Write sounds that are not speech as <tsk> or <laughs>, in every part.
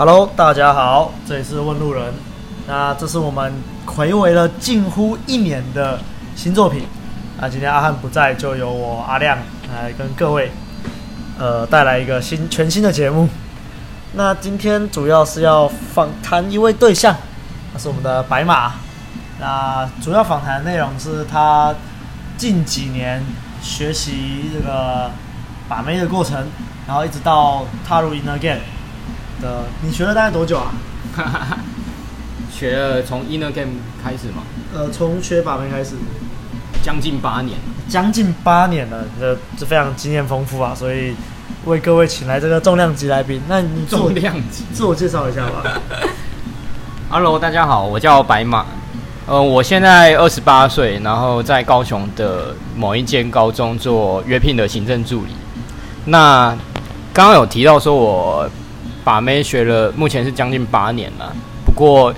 Hello，大家好，这里是问路人。那这是我们睽违了近乎一年的新作品。那今天阿汉不在，就由我阿亮来跟各位呃带来一个新全新的节目。那今天主要是要访谈一位对象，那是我们的白马。那主要访谈内容是他近几年学习这个把妹的过程，然后一直到踏入 Inner Game 的。你学了大概多久啊？<laughs> 学了从 Inner Game 开始吗？呃，从学把妹开始，将近八年，将近八年了，这这非常经验丰富啊！所以为各位请来这个重量级来宾，那你重量级自我介绍一下吧。<laughs> Hello，大家好，我叫白马。呃，我现在二十八岁，然后在高雄的某一间高中做约聘的行政助理。那刚刚有提到说，我把妹学了，目前是将近八年了。不过，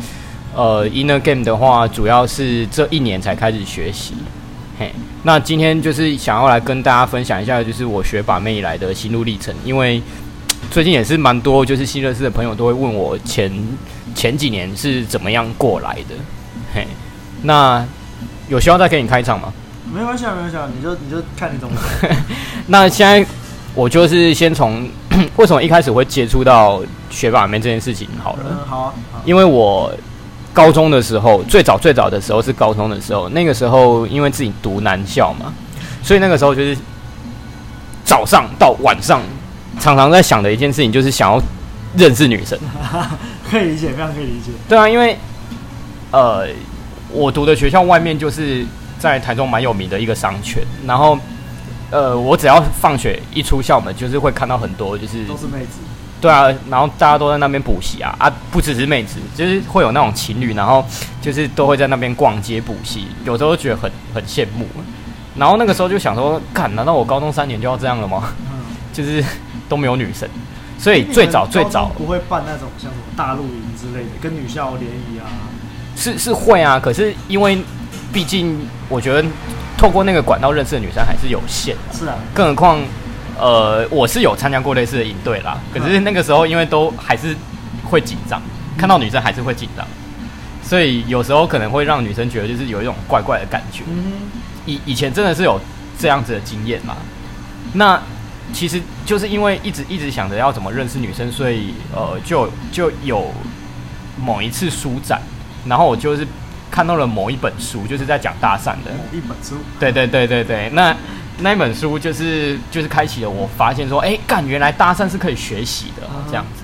呃，Inner Game 的话，主要是这一年才开始学习。嘿，那今天就是想要来跟大家分享一下，就是我学把妹以来的心路历程。因为最近也是蛮多，就是新认识的朋友都会问我前前几年是怎么样过来的。嘿。那有希望再给你开场吗？没关系啊，没关系啊，你就你就看你怎么。<laughs> 那现在我就是先从 <clears throat> 为什么一开始会接触到学霸妹这件事情好了。嗯，好啊。好啊。因为我高中的时候，最早最早的时候是高中的时候，那个时候因为自己读男校嘛，所以那个时候就是早上到晚上常常在想的一件事情，就是想要认识女生。<laughs> 可以理解，非常可以理解。对啊，因为呃。我读的学校外面就是在台中蛮有名的一个商圈，然后，呃，我只要放学一出校门，就是会看到很多就是都是妹子，对啊，然后大家都在那边补习啊啊，不只是妹子，就是会有那种情侣，然后就是都会在那边逛街补习，有时候觉得很很羡慕，然后那个时候就想说，看，难道我高中三年就要这样了吗？嗯，就是都没有女生，所以最早最早。不会办那种像什么大露营之类的，跟女校联谊啊。是是会啊，可是因为毕竟我觉得透过那个管道认识的女生还是有限。是啊，更何况呃，我是有参加过类似的营队啦。可是那个时候因为都还是会紧张，看到女生还是会紧张，所以有时候可能会让女生觉得就是有一种怪怪的感觉。嗯，以以前真的是有这样子的经验嘛。那其实就是因为一直一直想着要怎么认识女生，所以呃，就就有某一次舒展。然后我就是看到了某一本书，就是在讲搭讪的。某一本书。对对对对对，那那一本书就是就是开启了我发现说，哎，干，原来搭讪是可以学习的这样子。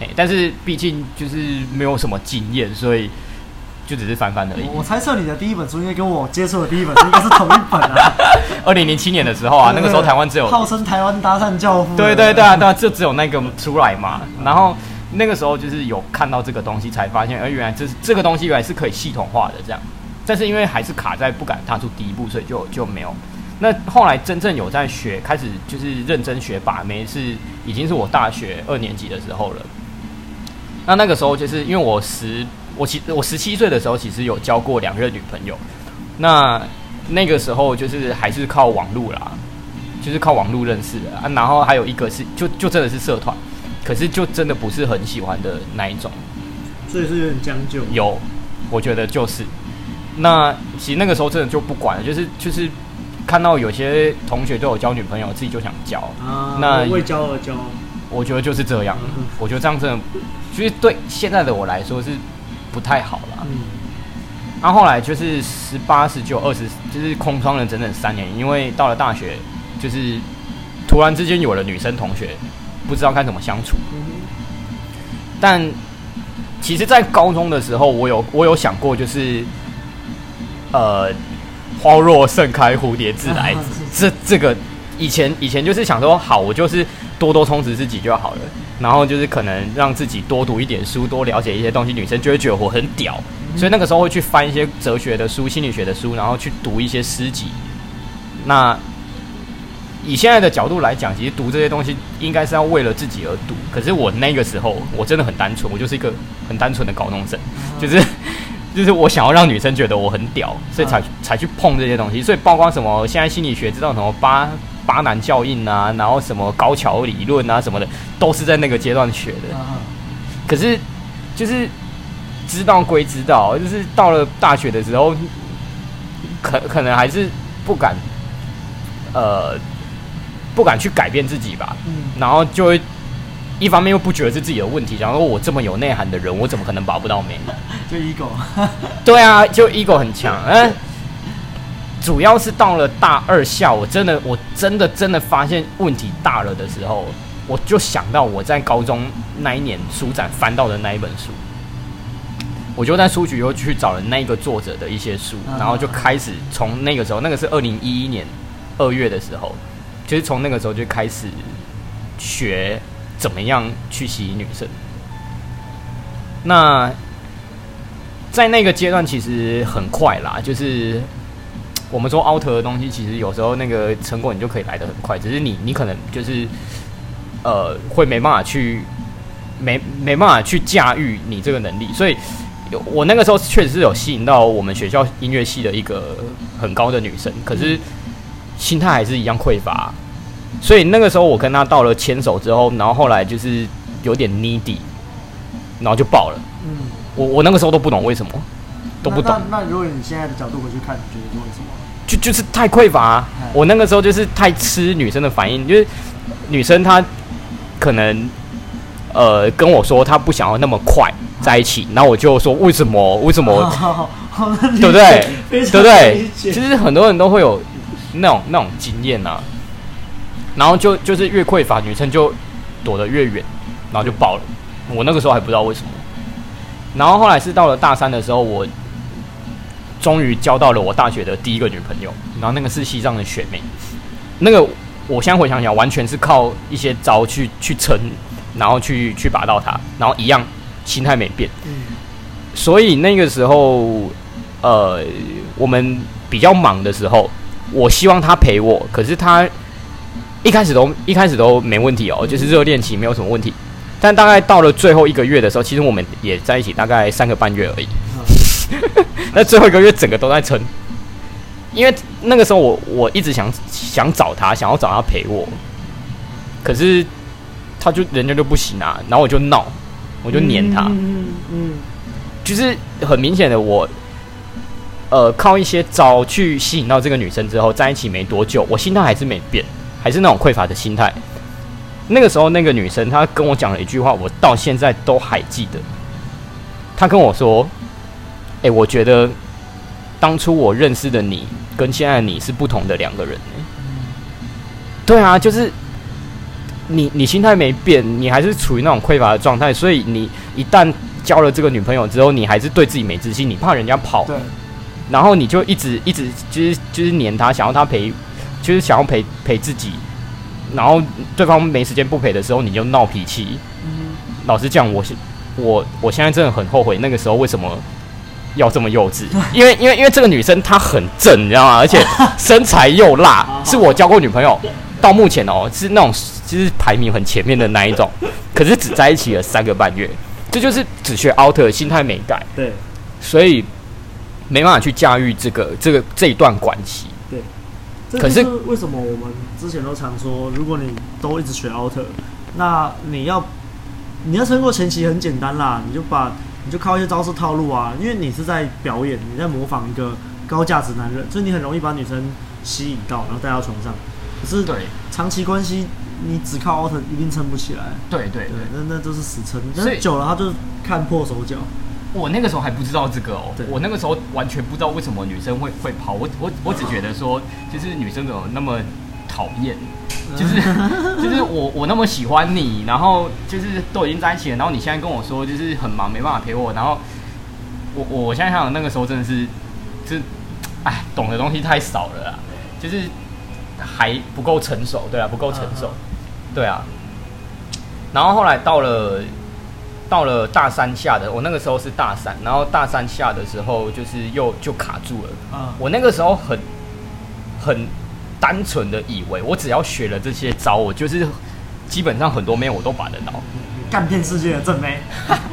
哎，但是毕竟就是没有什么经验，所以就只是翻翻而已。我猜测你的第一本书应该跟我接触的第一本书应该是同一本啊。<laughs> 二零零七年的时候啊，那个时候台湾只有号称台湾搭讪教父。对对对啊，对啊，就只有那个出来嘛，然后。那个时候就是有看到这个东西，才发现，而原来这是这个东西原来是可以系统化的这样，但是因为还是卡在不敢踏出第一步，所以就就没有。那后来真正有在学，开始就是认真学把妹，是已经是我大学二年级的时候了。那那个时候就是因为我十我其我十七岁的时候，其实有交过两任女朋友。那那个时候就是还是靠网路啦，就是靠网路认识的啊。然后还有一个是就就真的是社团。可是就真的不是很喜欢的那一种，所以是有点将就。有，我觉得就是。那其实那个时候真的就不管了，就是就是看到有些同学都有交女朋友，自己就想交。啊，那为交而交。我觉得就是这样。我觉得这样真的，其实对现在的我来说是不太好了。嗯。然后后来就是十八、十九、二十，就是空窗了整整三年，因为到了大学，就是突然之间有了女生同学。不知道该怎么相处，但其实，在高中的时候，我有我有想过，就是呃，花若盛开，蝴蝶自来。这这个以前以前就是想说，好，我就是多多充实自己就好了，然后就是可能让自己多读一点书，多了解一些东西，女生就会觉得我很屌。所以那个时候会去翻一些哲学的书、心理学的书，然后去读一些诗集。那以现在的角度来讲，其实读这些东西应该是要为了自己而读。可是我那个时候，我真的很单纯，我就是一个很单纯的高中生，就是 <laughs> 就是我想要让女生觉得我很屌，所以才才去碰这些东西。所以包括什么现在心理学知道什么巴巴南效应啊，然后什么高桥理论啊什么的，都是在那个阶段学的。可是就是知道归知道，就是到了大学的时候，可可能还是不敢，呃，不敢去改变自己吧。嗯，然后就会一方面又不觉得是自己的问题，然后我这么有内涵的人，我怎么可能拔不到妹？<laughs> 就 ego。<laughs> 对啊，就 ego 很强。嗯，主要是到了大二下，我真的我真的真的发现问题大了的时候。我就想到我在高中那一年书展翻到的那一本书，我就在书局又去找了那个作者的一些书，然后就开始从那个时候，那个是二零一一年二月的时候，就是从那个时候就开始学怎么样去吸引女生。那在那个阶段其实很快啦，就是我们说 out 的东西，其实有时候那个成果你就可以来得很快，只是你你可能就是。呃，会没办法去，没没办法去驾驭你这个能力，所以，我那个时候确实是有吸引到我们学校音乐系的一个很高的女生，可是心态还是一样匮乏，所以那个时候我跟他到了牵手之后，然后后来就是有点 needy，然后就爆了。嗯，我我那个时候都不懂为什么，都不懂。那，那，那如果你现在的角度回去看，你觉得为什么？就就是太匮乏啊，我那个时候就是太吃女生的反应，就是女生她。可能，呃，跟我说她不想要那么快在一起，然后我就说为什么？为什么？对不对？<laughs> 对不对？其实很多人都会有那种那种经验啊，然后就就是越匮乏，女生就躲得越远，然后就爆了。我那个时候还不知道为什么，然后后来是到了大三的时候，我终于交到了我大学的第一个女朋友，然后那个是西藏的学妹，那个。我现在回想起来，完全是靠一些招去去撑，然后去去拔到她，然后一样心态没变。嗯，所以那个时候，呃，我们比较忙的时候，我希望他陪我，可是他一开始都一开始都没问题哦，就是热恋期没有什么问题。但大概到了最后一个月的时候，其实我们也在一起大概三个半月而已。<laughs> 那最后一个月整个都在撑。因为那个时候我我一直想想找他，想要找他陪我，可是他就人家就不行啊，然后我就闹，我就黏他，嗯嗯，就是很明显的我，呃，靠一些招去吸引到这个女生之后，在一起没多久，我心态还是没变，还是那种匮乏的心态。那个时候那个女生她跟我讲了一句话，我到现在都还记得。她跟我说：“哎，我觉得。”当初我认识的你跟现在的你是不同的两个人。对啊，就是你，你心态没变，你还是处于那种匮乏的状态，所以你一旦交了这个女朋友之后，你还是对自己没自信，你怕人家跑，然后你就一直一直就是就是黏他，想要他陪，就是想要陪陪自己，然后对方没时间不陪的时候，你就闹脾气。嗯，老实讲，我我我现在真的很后悔那个时候为什么。要这么幼稚，因为因为因为这个女生她很正，你知道吗？而且身材又辣，<laughs> 是我交过女朋友到目前哦，是那种就是排名很前面的那一种，<laughs> 可是只在一起了三个半月，这就是只学 out 心态没改，对，所以没办法去驾驭这个这个这一段关系，对。可是为什么我们之前都常说，如果你都一直学 out，那你要你要撑过前期很简单啦，你就把。你就靠一些招式套路啊，因为你是在表演，你在模仿一个高价值男人，所以你很容易把女生吸引到，然后带到床上。可是对长期关系，你只靠 out 一定撑不起来。对对对，对，那那就是死撑。但是久了，他就看破手脚。我那个时候还不知道这个哦，我那个时候完全不知道为什么女生会会跑。我我我只觉得说，就是女生怎么那么讨厌。就是就是我我那么喜欢你，然后就是都已经在一起了，然后你现在跟我说就是很忙没办法陪我，然后我我现在想想那个时候真的是，就是哎懂的东西太少了啦，就是还不够成熟，对啊不够成熟，对啊。然后后来到了到了大三下的，我那个时候是大三，然后大三下的时候就是又就卡住了，啊，我那个时候很很。单纯的以为我只要学了这些招，我就是基本上很多妹我都把得到，干遍世界的正妹。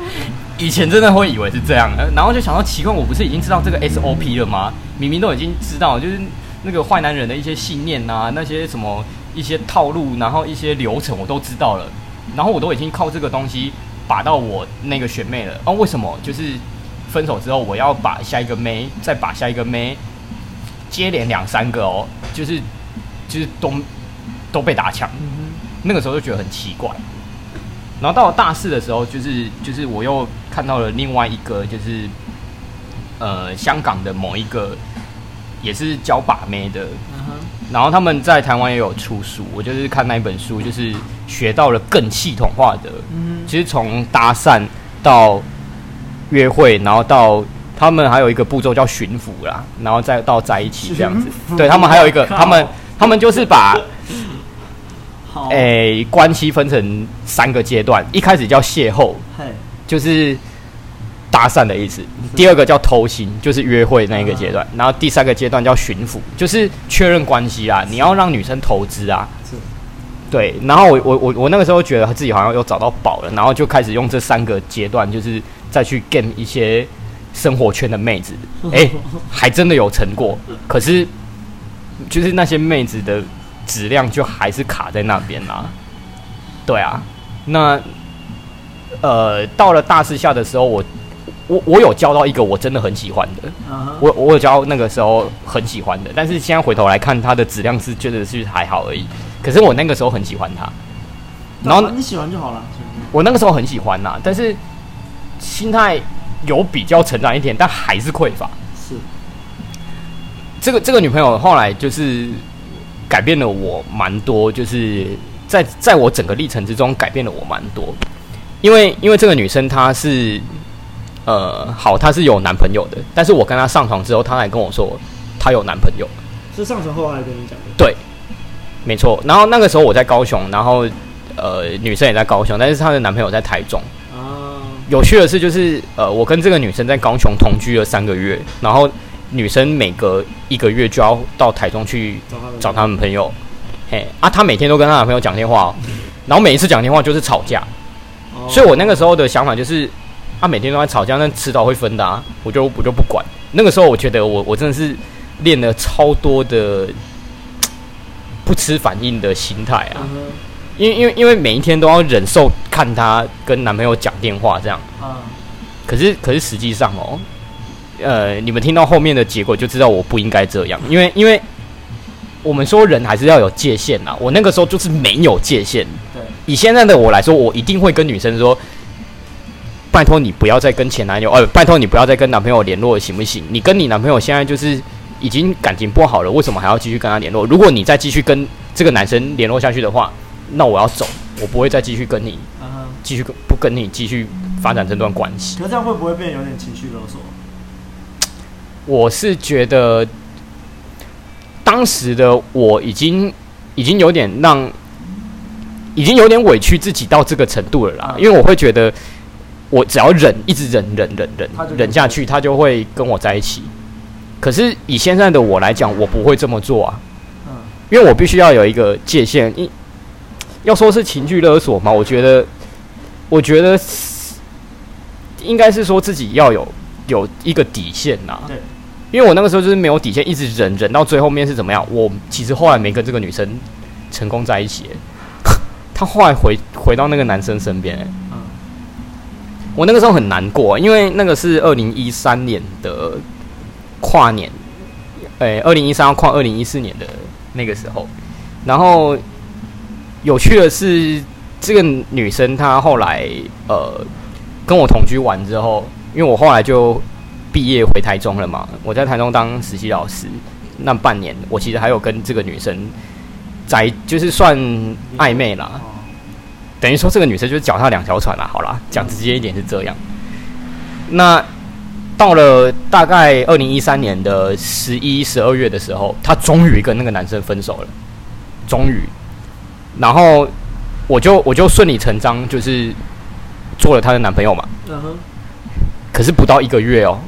<laughs> 以前真的会以为是这样，然后就想到奇怪，我不是已经知道这个 SOP 了吗？明明都已经知道，就是那个坏男人的一些信念呐、啊，那些什么一些套路，然后一些流程我都知道了，然后我都已经靠这个东西把到我那个学妹了。哦，为什么？就是分手之后，我要把下一个妹，再把下一个妹，接连两三个哦，就是就是都都被打抢。那个时候就觉得很奇怪。然后到了大四的时候，就是就是我又看到了另外一个，就是呃香港的某一个也是教把妹的，然后他们在台湾也有出书，我就是看那一本书，就是学到了更系统化的，其实从搭讪到约会，然后到他们还有一个步骤叫驯服啦，然后再到在一起这样子。对，他们还有一个，他们他们就是把。<laughs> 诶、欸，关系分成三个阶段，一开始叫邂逅，就是搭讪的意思；第二个叫偷心，就是约会那一个阶段；然后第三个阶段叫巡抚，就是确认关系啊，你要让女生投资啊。对。然后我我我我那个时候觉得自己好像又找到宝了，然后就开始用这三个阶段，就是再去 game 一些生活圈的妹子。哎、欸，还真的有成果，可是就是那些妹子的。质量就还是卡在那边啦，对啊，那呃，到了大四下的时候，我我我有交到一个我真的很喜欢的，uh -huh. 我我有交那个时候很喜欢的，但是现在回头来看，它的质量是觉得是还好而已。可是我那个时候很喜欢它，然后你喜欢就好了。我那个时候很喜欢呐，但是心态有比较成长一点，但还是匮乏。是这个这个女朋友后来就是。改变了我蛮多，就是在在我整个历程之中改变了我蛮多，因为因为这个女生她是，呃，好，她是有男朋友的，但是我跟她上床之后，她还跟我说她有男朋友，是上床后来跟你讲的？对，没错。然后那个时候我在高雄，然后呃，女生也在高雄，但是她的男朋友在台中。啊，有趣的是，就是呃，我跟这个女生在高雄同居了三个月，然后。女生每隔一个月就要到台中去找他们朋友，嘿啊，她每天都跟她男朋友讲电话，然后每一次讲电话就是吵架，所以我那个时候的想法就是，她每天都在吵架，那迟早会分的啊，我就我就不管。那个时候我觉得我我真的是练了超多的不吃反应的心态啊，因为因为因为每一天都要忍受看她跟男朋友讲电话这样，可是可是实际上哦。呃，你们听到后面的结果就知道我不应该这样，因为因为我们说人还是要有界限呐。我那个时候就是没有界限。对，以现在的我来说，我一定会跟女生说：“拜托你不要再跟前男友，呃，拜托你不要再跟男朋友联络，行不行？你跟你男朋友现在就是已经感情不好了，为什么还要继续跟他联络？如果你再继续跟这个男生联络下去的话，那我要走，我不会再继续跟你，继续跟不跟你继续发展这段关系。可这样会不会变有点情绪勒索？”我是觉得，当时的我已经已经有点让，已经有点委屈自己到这个程度了啦。因为我会觉得，我只要忍，一直忍忍忍忍忍下去，他就会跟我在一起。可是以现在的我来讲，我不会这么做啊。因为我必须要有一个界限。一要说是情绪勒索嘛，我觉得，我觉得应该是说自己要有有一个底线呐。对。因为我那个时候就是没有底线，一直忍忍到最后面是怎么样？我其实后来没跟这个女生成功在一起，<laughs> 她后来回回到那个男生身边。嗯，我那个时候很难过，因为那个是二零一三年的跨年，诶，二零一三要跨二零一四年的那个时候。然后有趣的是，这个女生她后来呃跟我同居完之后，因为我后来就。毕业回台中了嘛？我在台中当实习老师，那半年我其实还有跟这个女生在，就是算暧昧啦。等于说这个女生就是脚踏两条船啦。好啦，讲直接一点是这样。那到了大概二零一三年的十一、十二月的时候，她终于跟那个男生分手了，终于。然后我就我就顺理成章就是做了她的男朋友嘛。嗯哼。可是不到一个月哦。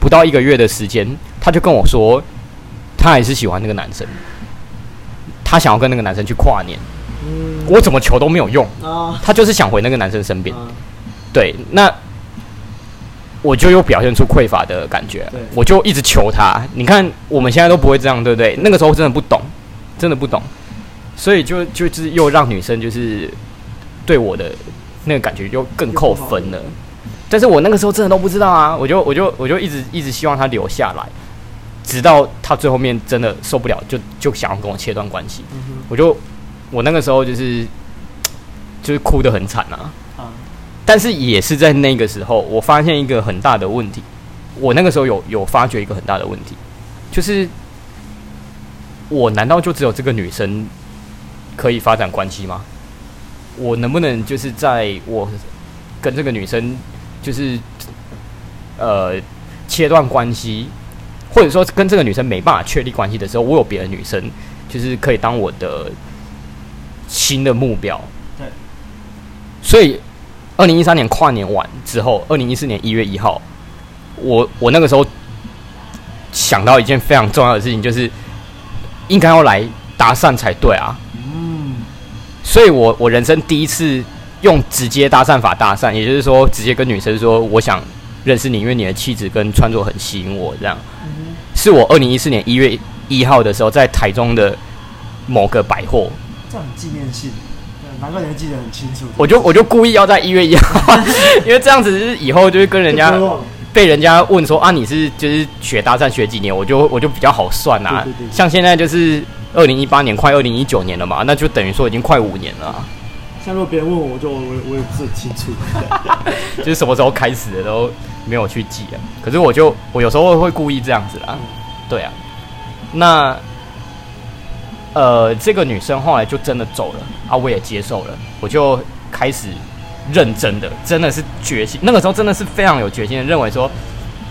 不到一个月的时间，她就跟我说，她还是喜欢那个男生，她想要跟那个男生去跨年。嗯，我怎么求都没有用。啊，他就是想回那个男生身边。对，那我就又表现出匮乏的感觉，我就一直求他。你看，我们现在都不会这样，对不对？那个时候真的不懂，真的不懂，所以就就是又让女生就是对我的那个感觉就更扣分了。但是我那个时候真的都不知道啊，我就我就我就一直一直希望他留下来，直到他最后面真的受不了，就就想要跟我切断关系。嗯、我就我那个时候就是 <tsk> 就是哭得很惨啊。啊但是也是在那个时候，我发现一个很大的问题。我那个时候有有发觉一个很大的问题，就是我难道就只有这个女生可以发展关系吗？我能不能就是在我跟这个女生就是呃切断关系，或者说跟这个女生没办法确立关系的时候，我有别的女生就是可以当我的新的目标？对。所以，二零一三年跨年完之后，二零一四年一月一号。我我那个时候想到一件非常重要的事情，就是应该要来搭讪才对啊。嗯，所以我我人生第一次用直接搭讪法搭讪，也就是说直接跟女生说我想认识你，因为你的气质跟穿着很吸引我。这样，是我二零一四年一月一号的时候在台中的某个百货。这很纪念性，难怪你记得很清楚。我就我就故意要在一月一号，<laughs> 因为这样子是以后就是跟人家。被人家问说啊，你是就是学搭讪学几年？我就我就比较好算啊。像现在就是二零一八年，快二零一九年了嘛，那就等于说已经快五年了啊。像如果别人问我，我就我我也不是很清楚，<laughs> 就是什么时候开始的都没有去记啊。可是我就我有时候会故意这样子啦。对啊，那呃，这个女生后来就真的走了啊，我也接受了，我就开始。认真的，真的是决心。那个时候真的是非常有决心的，认为说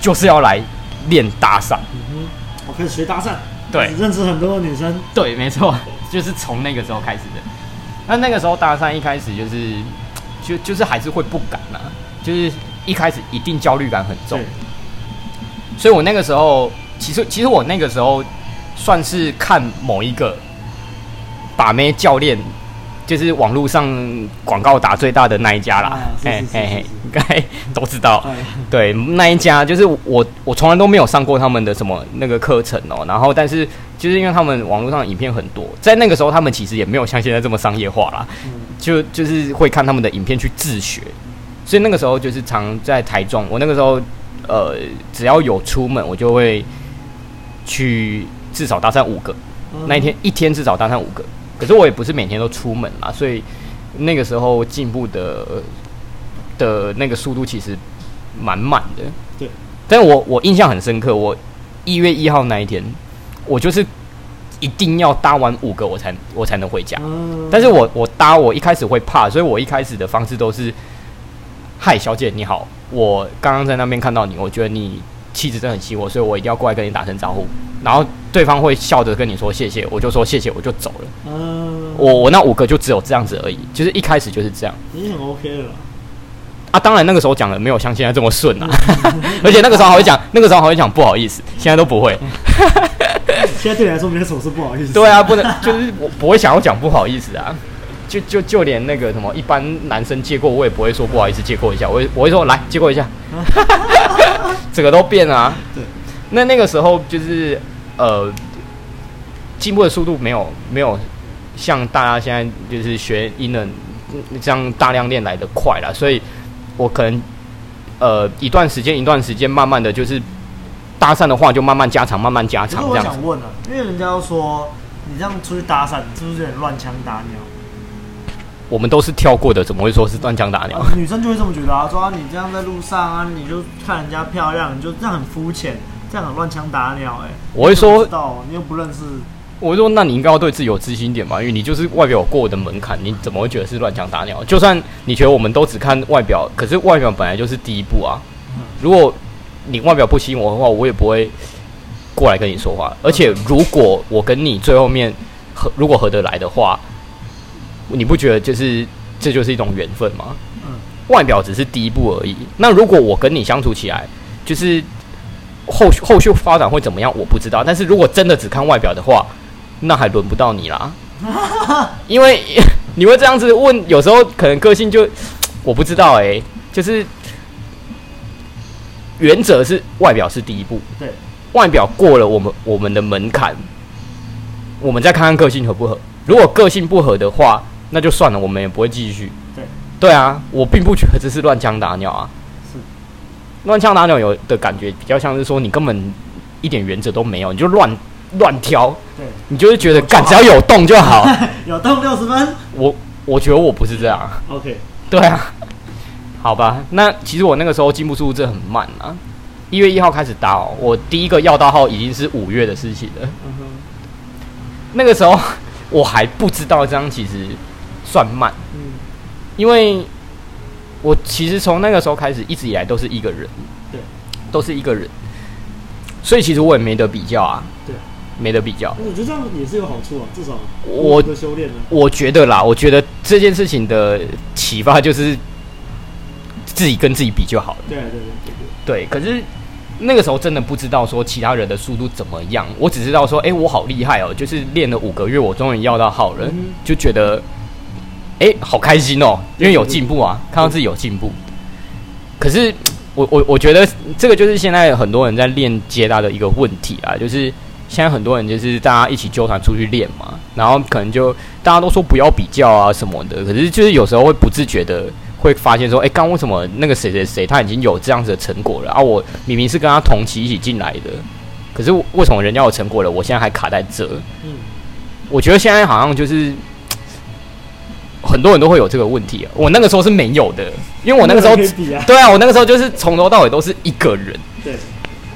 就是要来练搭讪。嗯哼，我开始学搭讪，对，认识很多女生。对，没错，就是从那个时候开始的。那那个时候搭讪一开始就是，就就是还是会不敢呐、就是一开始一定焦虑感很重。所以我那个时候，其实其实我那个时候算是看某一个把妹教练。就是网络上广告打最大的那一家啦，嘿嘿嘿，<laughs> 应该 <laughs> 都知道。对，那一家就是我，我从来都没有上过他们的什么那个课程哦。然后，但是就是因为他们网络上的影片很多，在那个时候他们其实也没有像现在这么商业化啦，就就是会看他们的影片去自学。所以那个时候就是常在台中，我那个时候呃，只要有出门，我就会去至少搭讪五个。那一天一天至少搭讪五个。可是我也不是每天都出门啦，所以那个时候进步的的那个速度其实蛮慢的。对，但我我印象很深刻，我一月一号那一天，我就是一定要搭完五个我才我才能回家。嗯。但是我我搭我一开始会怕，所以我一开始的方式都是：嗨，小姐你好，我刚刚在那边看到你，我觉得你气质真的很吸引我，所以我一定要过来跟你打声招呼。然后对方会笑着跟你说谢谢，我就说谢谢，我就走了。嗯，我我那五个就只有这样子而已，就是一开始就是这样。已经很 OK 了。啊，当然那个时候讲的没有像现在这么顺啊，<laughs> 而且那个时候还会讲，那个时候还会讲不好意思，现在都不会。<laughs> 现在对你来说没什么是不好意思。对啊，不能就是我不会想要讲不好意思啊，就就就连那个什么一般男生借过我也不会说不好意思借过一下，我会我会说来借过一下，<laughs> 整个都变了啊。对。那那个时候就是呃，进步的速度没有没有像大家现在就是学英文这样大量练来的快了，所以我可能呃一段时间一段时间慢慢的就是搭讪的话就慢慢加长慢慢加长这样。我想问啊，因为人家都说你这样出去搭讪是不是有点乱枪打鸟？我们都是跳过的，怎么会说是乱枪打鸟？啊，女生就会这么觉得啊，说啊你这样在路上啊，你就看人家漂亮，你就这样很肤浅。这样很乱枪打鸟哎！我会说，知道你又不认识。我说，那你应该要对自己有自信点嘛，因为你就是外表有过我的门槛，你怎么会觉得是乱枪打鸟？就算你觉得我们都只看外表，可是外表本来就是第一步啊。如果你外表不吸引我的话，我也不会过来跟你说话。而且，如果我跟你最后面合，如果合得来的话，你不觉得就是这就是一种缘分吗？嗯，外表只是第一步而已。那如果我跟你相处起来，就是。后续后续发展会怎么样？我不知道。但是如果真的只看外表的话，那还轮不到你啦。<laughs> 因为 <laughs> 你会这样子问，有时候可能个性就我不知道哎、欸，就是原则是外表是第一步。对，外表过了我们我们的门槛，我们再看看个性合不合。如果个性不合的话，那就算了，我们也不会继续。对，对啊，我并不觉得这是乱枪打鸟啊。是，乱枪打鸟有的感觉比较像是说你根本一点原则都没有，你就乱乱挑。对，你就是觉得干只要有动就好，<laughs> 有动六十分。我我觉得我不是这样。OK，对啊，好吧，那其实我那个时候进步速度真的很慢啊。一月一号开始打哦，我第一个要到号已经是五月的事情了。嗯哼，那个时候 <laughs> 我还不知道这样其实算慢。嗯，因为我其实从那个时候开始一直以来都是一个人，对，都是一个人，所以其实我也没得比较啊。对，没得比较。我觉得这样也是有好处啊，至少我的修炼呢。我觉得啦，我觉得这件事情的启发就是自己跟自己比就好了。对对对对对，可是。那个时候真的不知道说其他人的速度怎么样，我只知道说，哎、欸，我好厉害哦！就是练了五个月，我终于要到好了，嗯、就觉得，哎、欸，好开心哦，因为有进步啊，看到自己有进步。可是，我我我觉得这个就是现在很多人在练接搭的一个问题啊，就是现在很多人就是大家一起纠缠出去练嘛，然后可能就大家都说不要比较啊什么的，可是就是有时候会不自觉的。会发现说，哎，刚为什么那个谁谁谁他已经有这样子的成果了啊？我明明是跟他同期一起进来的，可是为什么人家有成果了，我现在还卡在这？嗯，我觉得现在好像就是很多人都会有这个问题啊。我那个时候是没有的，因为我那个时候，<laughs> 对啊，我那个时候就是从头到尾都是一个人。对，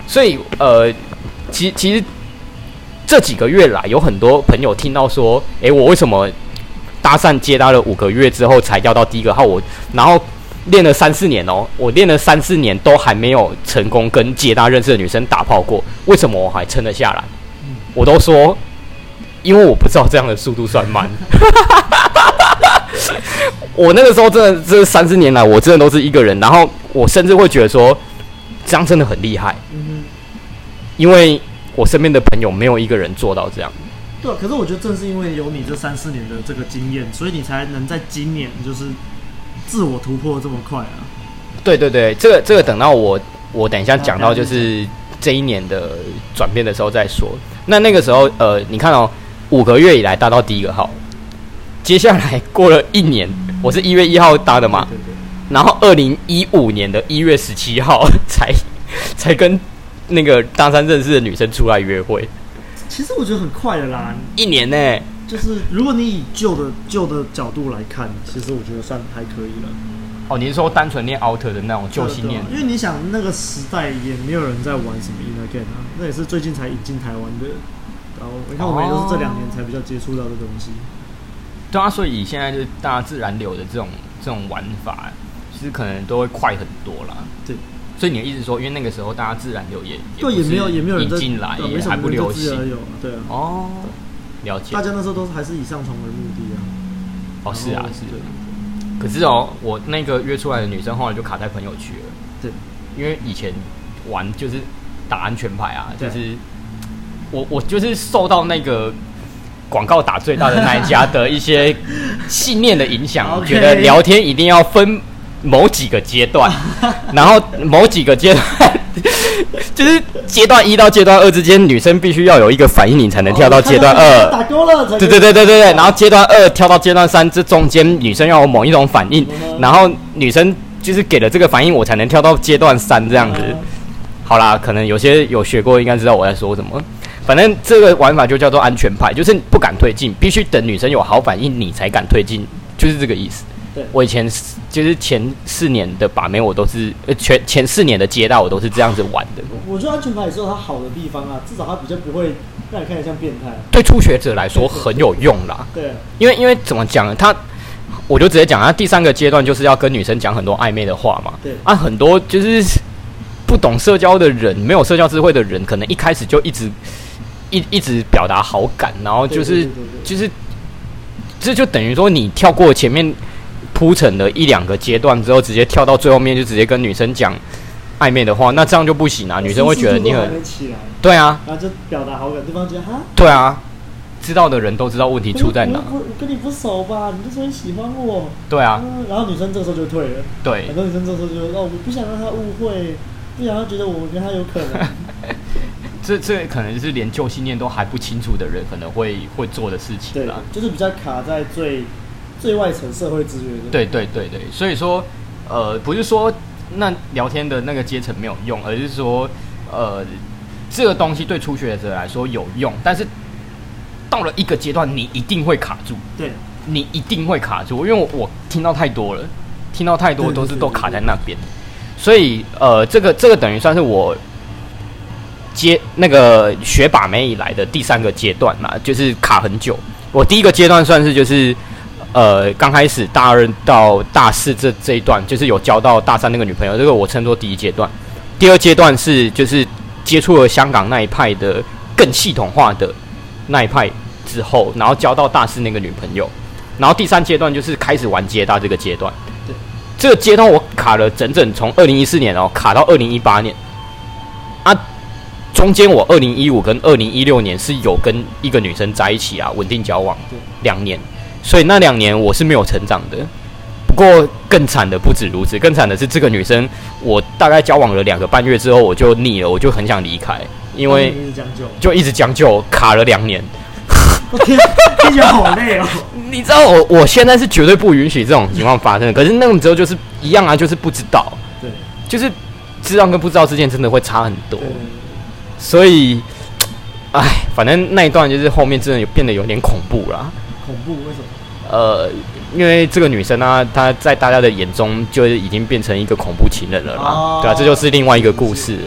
所以呃，其其实这几个月来，有很多朋友听到说，哎，我为什么？搭讪接搭了五个月之后才要到第一个号，我然后练了三四年哦，我练了三四年都还没有成功跟接搭认识的女生打炮过，为什么我还撑得下来？我都说，因为我不知道这样的速度算慢。<laughs> 我那个时候真的这三四年来，我真的都是一个人，然后我甚至会觉得说，这样真的很厉害，嗯因为我身边的朋友没有一个人做到这样。对，可是我觉得正是因为有你这三四年的这个经验，所以你才能在今年就是自我突破这么快啊！对对对，这个这个等到我我等一下讲到就是这一年的转变的时候再说。那那个时候呃，你看哦，五个月以来达到第一个号，接下来过了一年，我是一月一号搭的嘛，对对对，然后二零一五年的一月十七号 <laughs> 才才跟那个大三认识的女生出来约会。其实我觉得很快的啦，一年呢、欸，就是如果你以旧的旧的角度来看，其实我觉得算还可以了。哦，你是说单纯练 out 的那种旧信念？因为你想那个时代也没有人在玩什么 inner game 啊，那也是最近才引进台湾的。然后你看我们也都是这两年才比较接触到的东西。对啊，所以现在就是大家自然流的这种这种玩法，其实可能都会快很多啦。对。所以你的意思说，因为那个时候大家自然流也对，也没有也没有人进来，也还不流行，对啊。哦，了解。大家那时候都是还是以上床为目的啊。哦，是啊，是。可是哦，我那个约出来的女生后来就卡在朋友区了。对，因为以前玩就是打安全牌啊，就是我我就是受到那个广告打最大的那一家的一些 <laughs> 信念的影响，觉得聊天一定要分。某几个阶段，<laughs> 然后某几个阶段，就是阶段一到阶段二之间，女生必须要有一个反应，你才能跳到阶段二。打勾了，对对对对对对。然后阶段二跳到阶段三，这中间女生要有某一种反应，然后女生就是给了这个反应，我才能跳到阶段三这样子。好啦，可能有些有学过，应该知道我在说什么。反正这个玩法就叫做安全派，就是不敢推进，必须等女生有好反应，你才敢推进，就是这个意思。对，我以前就是前四年的把妹，我都是呃前前四年的街道，我都是这样子玩的。我觉得安全牌也是有它好的地方啊，至少它比较不会让你看起来像变态。对初学者来说很有用啦。对，对，因为因为怎么讲呢？他我就直接讲啊，第三个阶段就是要跟女生讲很多暧昧的话嘛。对啊，很多就是不懂社交的人，没有社交智慧的人，可能一开始就一直一一直表达好感，然后就是就是这就等于说你跳过前面。铺陈的一两个阶段之后，直接跳到最后面，就直接跟女生讲暧昧的话，那这样就不行啊！女生会觉得你很对啊，然后就表达好感，对方觉得哈，对啊，知道的人都知道问题出在哪。我，跟你不熟吧？你就说你喜欢我，对啊、嗯。然后女生这时候就退了，对，很多女生这时候就哦，我不想让他误会，不想让他觉得我跟他有可能。<laughs> 这这可能是连旧信念都还不清楚的人可能会会做的事情对啦，就是比较卡在最。最外层社会资源的。对对对对，所以说，呃，不是说那聊天的那个阶层没有用，而是说，呃，这个东西对初学者来说有用，但是到了一个阶段，你一定会卡住。对，你一定会卡住，因为我，我听到太多了，听到太多都是都卡在那边，所以呃，这个这个等于算是我。接那个学把妹以来的第三个阶段嘛，就是卡很久。我第一个阶段算是就是，呃，刚开始大二到大四这这一段，就是有交到大三那个女朋友，这个我称作第一阶段。第二阶段是就是接触了香港那一派的更系统化的那一派之后，然后交到大四那个女朋友。然后第三阶段就是开始玩接大这个阶段。这个阶段我卡了整整从二零一四年哦卡到二零一八年。中间我二零一五跟二零一六年是有跟一个女生在一起啊，稳定交往两年，所以那两年我是没有成长的。不过更惨的不止如此，更惨的是这个女生，我大概交往了两个半月之后，我就腻了，我就很想离开，因为就一直将就，卡了两年。我天，听起来好累哦。<laughs> 你知道我我现在是绝对不允许这种情况发生的，可是那个时候就是一样啊，就是不知道，对，就是知道跟不知道之间真的会差很多。所以，哎，反正那一段就是后面真的有变得有点恐怖啦。恐怖？为什么？呃，因为这个女生呢、啊，她在大家的眼中就已经变成一个恐怖情人了啦。哦、对啊，这就是另外一个故事。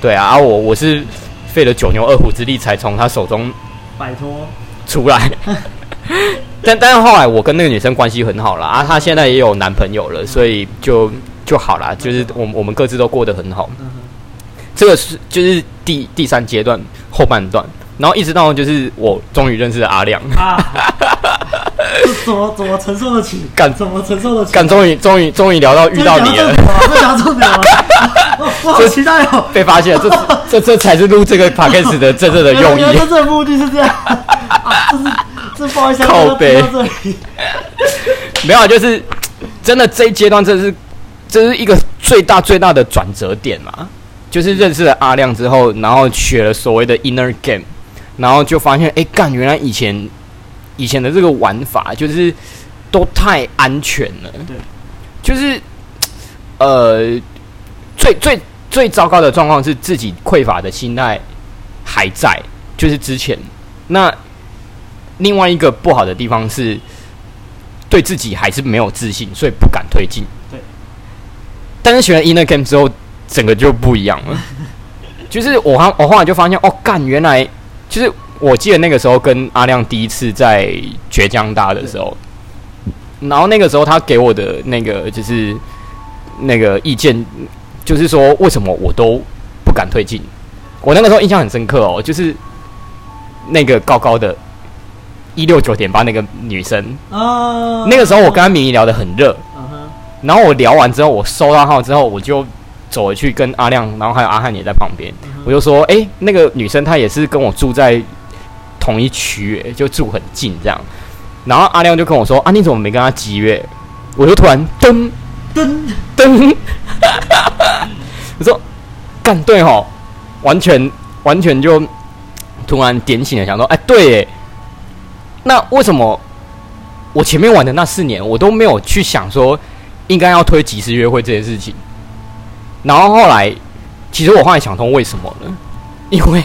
对啊、我我是费了九牛二虎之力才从她手中摆脱出来。<laughs> 但但是后来我跟那个女生关系很好了啊，她现在也有男朋友了，所以就就好了，就是我我们各自都过得很好。这个是就是第第三阶段后半段，然后一直到就是我终于认识了阿亮，啊，<laughs> 怎么怎么承受得起？敢怎么承受得起？敢终于终于终于聊到遇到你了，这讲重点了，<laughs> 我好期待哦！被发现了，这这这才是录这个 podcast 的真正的 <laughs> 用意。真正的目的是这样，啊、这是这不好意思，靠北。没有，就是真的这一阶段，这是这是一个最大最大的转折点嘛。就是认识了阿亮之后，然后学了所谓的 inner game，然后就发现，哎，干，原来以前以前的这个玩法就是都太安全了。对，就是呃，最最最糟糕的状况是自己匮乏的心态还在，就是之前。那另外一个不好的地方是，对自己还是没有自信，所以不敢推进。对，但是学了 inner game 之后。整个就不一样了，就是我后我后来就发现哦，干，原来就是我记得那个时候跟阿亮第一次在绝江大的时候，然后那个时候他给我的那个就是那个意见，就是说为什么我都不敢推进。我那个时候印象很深刻哦，就是那个高高的一六九点八那个女生。啊，那个时候我跟她明明聊得很热，然后我聊完之后，我收到号之后，我就。走回去跟阿亮，然后还有阿汉也在旁边，嗯、我就说：“哎、欸，那个女生她也是跟我住在同一区，哎，就住很近这样。”然后阿亮就跟我说：“啊，你怎么没跟她集约？”我就突然噔噔噔，我说：“干对吼，完全完全就突然点醒了，想说：哎、欸，对，哎，那为什么我前面玩的那四年，我都没有去想说应该要推即时约会这件事情？”然后后来，其实我后来想通为什么呢？<laughs> 因为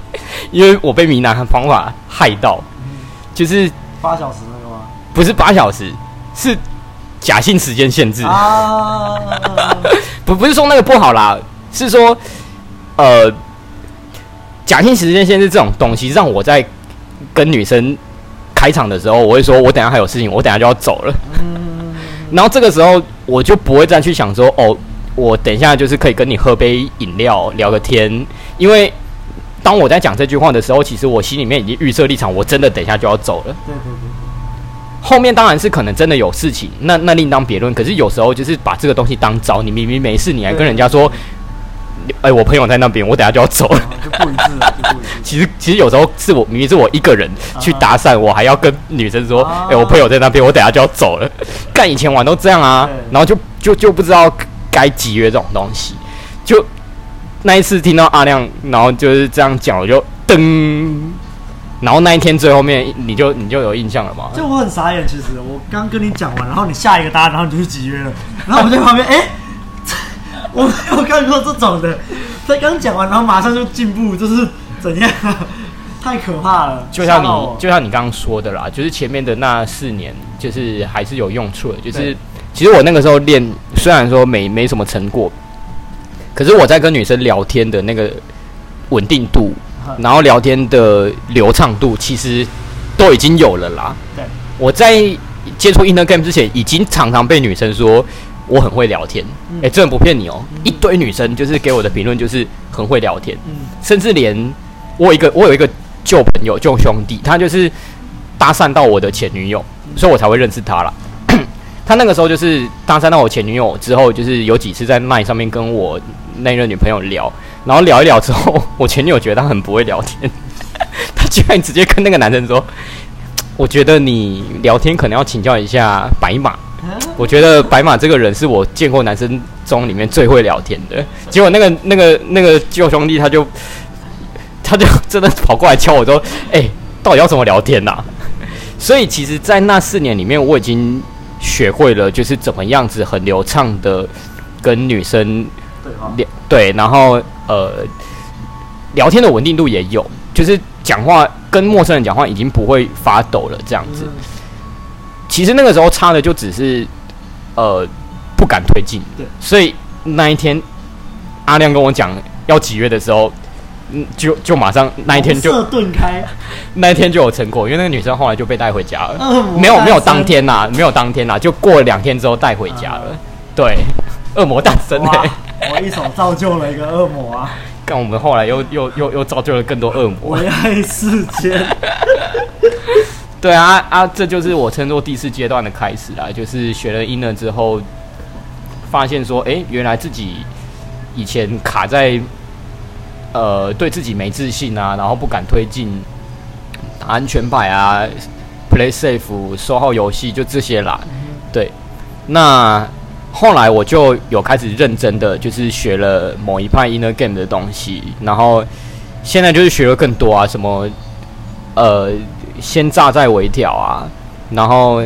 <laughs> 因为我被闽南的方法害到，就是八小时那个吗？不是八小时，是假性时间限制啊！<laughs> 不不是说那个不好啦，是说呃，假性时间限制这种东西，让我在跟女生开场的时候，我会说我等下还有事情，我等下就要走了。然后这个时候我就不会再去想说哦。我等一下就是可以跟你喝杯饮料聊个天，因为当我在讲这句话的时候，其实我心里面已经预设立场，我真的等一下就要走了。对对对。后面当然是可能真的有事情，那那另当别论。可是有时候就是把这个东西当招，你明明没事，你还跟人家说：“哎，我朋友在那边，我等下就要走了。”就不一致了。<laughs> 其实其实有时候是我明明是我一个人去搭讪，我还要跟女生说：“哎，我朋友在那边，我等下就要走了。”干以前玩都这样啊，然后就就就不知道。该集约这种东西，就那一次听到阿亮，然后就是这样讲，我就噔，然后那一天最后面你就你就有印象了吗？就我很傻眼，其实我刚跟你讲完，然后你下一个答案，然后你就去集约了，然后我在旁边，哎、<laughs> 欸，我没有看过这种的，他刚讲完，然后马上就进步，就是怎样？太可怕了！就像你就像你刚刚说的啦，就是前面的那四年，就是还是有用处的。就是其实我那个时候练，虽然说没没什么成果，可是我在跟女生聊天的那个稳定度，然后聊天的流畅度，其实都已经有了啦。对，我在接触 Inner Game 之前，已经常常被女生说我很会聊天。哎、欸，真的不骗你哦、喔，一堆女生就是给我的评论就是很会聊天，甚至连我有一个我有一个。旧朋友、旧兄弟，他就是搭讪到我的前女友，所以我才会认识他啦。他那个时候就是搭讪到我前女友之后，就是有几次在 LINE 上面跟我那任女朋友聊，然后聊一聊之后，我前女友觉得他很不会聊天，<laughs> 他居然直接跟那个男生说：“我觉得你聊天可能要请教一下白马。我觉得白马这个人是我见过男生中里面最会聊天的。”结果那个、那个、那个旧兄弟他就。他就真的跑过来敲我说：“哎、欸，到底要怎么聊天呐、啊？”所以其实，在那四年里面，我已经学会了，就是怎么样子很流畅的跟女生聊，对，然后呃，聊天的稳定度也有，就是讲话跟陌生人讲话已经不会发抖了，这样子。其实那个时候差的就只是呃不敢推进，对。所以那一天阿亮跟我讲要几月的时候。嗯，就就马上那一天就顿开，<laughs> 那一天就有成果，因为那个女生后来就被带回家了。没有没有当天呐，没有当天呐，就过了两天之后带回家了。对，恶魔诞生嘞！我一手造就了一个恶魔啊！<laughs> 但我们后来又又又又造就了更多恶魔。为爱世间。<laughs> 对啊啊，这就是我称作第四阶段的开始啦，就是学了 Inner 之后，发现说，哎，原来自己以前卡在。呃，对自己没自信啊，然后不敢推进，打安全牌啊，play safe，收号游戏就这些啦。对，那后来我就有开始认真的，就是学了某一派 inner game 的东西，然后现在就是学了更多啊，什么呃，先炸再微调啊，然后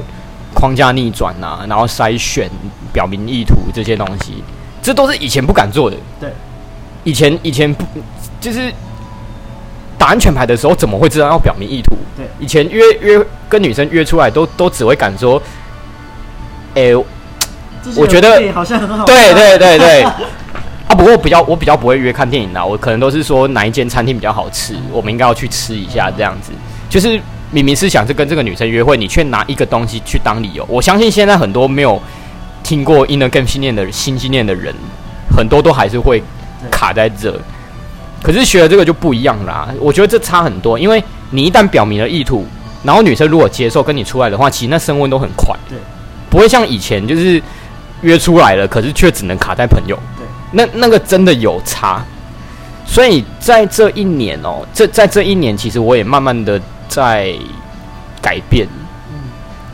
框架逆转啊，然后筛选表明意图这些东西，这都是以前不敢做的。对，以前以前不。就是打安全牌的时候，怎么会知道要表明意图？对，以前约约跟女生约出来都，都都只会敢说，哎、欸，我觉得好像很好。对对对对。<laughs> 啊，不过比较我比较不会约看电影啦，我可能都是说哪一间餐厅比较好吃，我们应该要去吃一下这样子。就是明明是想是跟这个女生约会，你却拿一个东西去当理由。我相信现在很多没有听过 Inner Game 训练的新经验的人，很多都还是会卡在这。可是学了这个就不一样啦，我觉得这差很多，因为你一旦表明了意图，然后女生如果接受跟你出来的话，其实那升温都很快，对，不会像以前就是约出来了，可是却只能卡在朋友，对，那那个真的有差。所以在这一年哦，这在这一年，其实我也慢慢的在改变，嗯，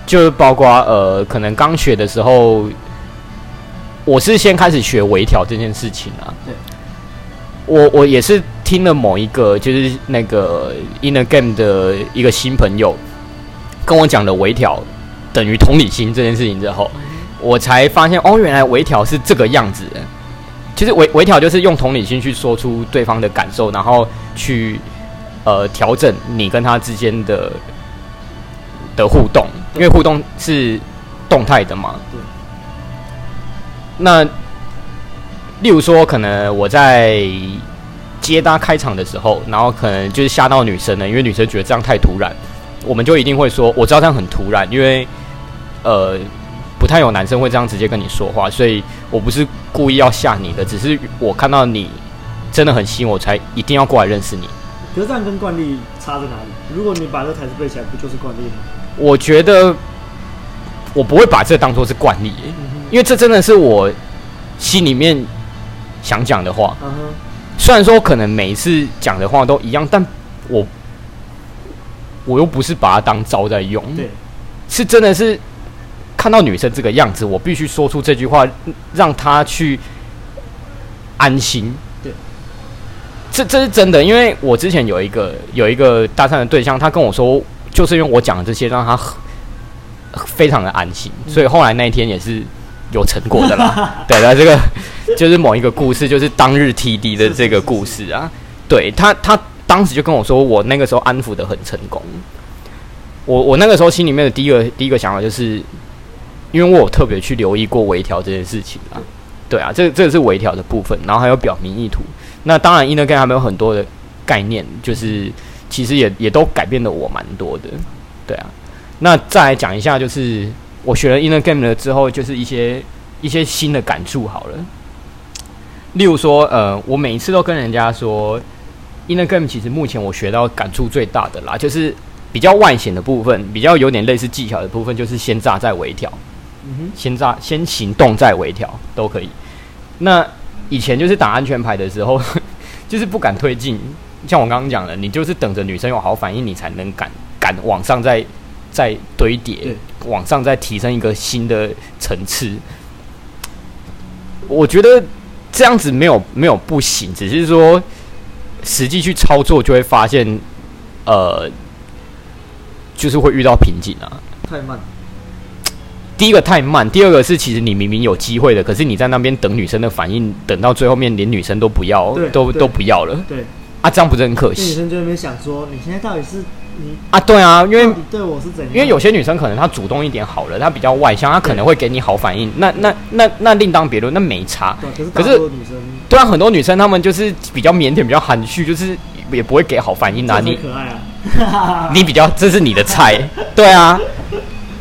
就是包括呃，可能刚学的时候，我是先开始学微调这件事情啊，对。我我也是听了某一个就是那个 Inner Game 的一个新朋友跟我讲了微调等于同理心这件事情之后，我才发现哦，原来微调是这个样子的。其实微微调就是用同理心去说出对方的感受，然后去呃调整你跟他之间的的互动，因为互动是动态的嘛。那。例如说，可能我在接搭开场的时候，然后可能就是吓到女生了，因为女生觉得这样太突然，我们就一定会说，我知道这样很突然，因为呃不太有男生会这样直接跟你说话，所以我不是故意要吓你的，只是我看到你真的很吸引我，才一定要过来认识你。可是这样跟惯例差在哪里？如果你把这台词背起来，不就是惯例吗？我觉得我不会把这当做是惯例，因为这真的是我心里面。想讲的话，虽然说可能每一次讲的话都一样，但我我又不是把它当招在用，对，是真的是看到女生这个样子，我必须说出这句话，让她去安心。对，这这是真的，因为我之前有一个有一个搭讪的对象，他跟我说，就是因为我讲的这些，让他非常的安心，所以后来那一天也是有成果的啦。<laughs> 对的，这个 <laughs> 就是某一个故事，就是当日 TD 的这个故事啊。对他，他当时就跟我说，我那个时候安抚的很成功。我我那个时候心里面的第一个第一个想法就是，因为我有特别去留意过微调这件事情啊。对啊，这这个是微调的部分，然后还有表明意图。那当然，Inner Game 还没有很多的概念，就是其实也也都改变了我蛮多的。对啊，那再来讲一下，就是我学了 Inner Game 了之后，就是一些一些新的感触好了。例如说，呃，我每一次都跟人家说，Inner Game 其实目前我学到感触最大的啦，就是比较外显的部分，比较有点类似技巧的部分，就是先炸再微调。嗯哼，先炸先行动再微调都可以。那以前就是打安全牌的时候，<laughs> 就是不敢推进。像我刚刚讲的，你就是等着女生有好反应，你才能敢敢往上再再堆叠，往上再提升一个新的层次。我觉得这样子没有没有不行，只是说实际去操作就会发现，呃，就是会遇到瓶颈啊，太慢。第一个太慢，第二个是其实你明明有机会的，可是你在那边等女生的反应，等到最后面连女生都不要，都都不要了。对啊，这样不是很可惜？女生就在那边想说，你现在到底是你啊？对啊，因为对我是怎样？因为有些女生可能她主动一点好了，她比较外向，她可能会给你好反应。那那那那另当别论，那没差。可是女生对啊，很多女生她们就是比较腼腆，比较含蓄，就是也不会给好反应啊。你可爱啊，<laughs> <laughs> 你比较这是你的菜，对啊，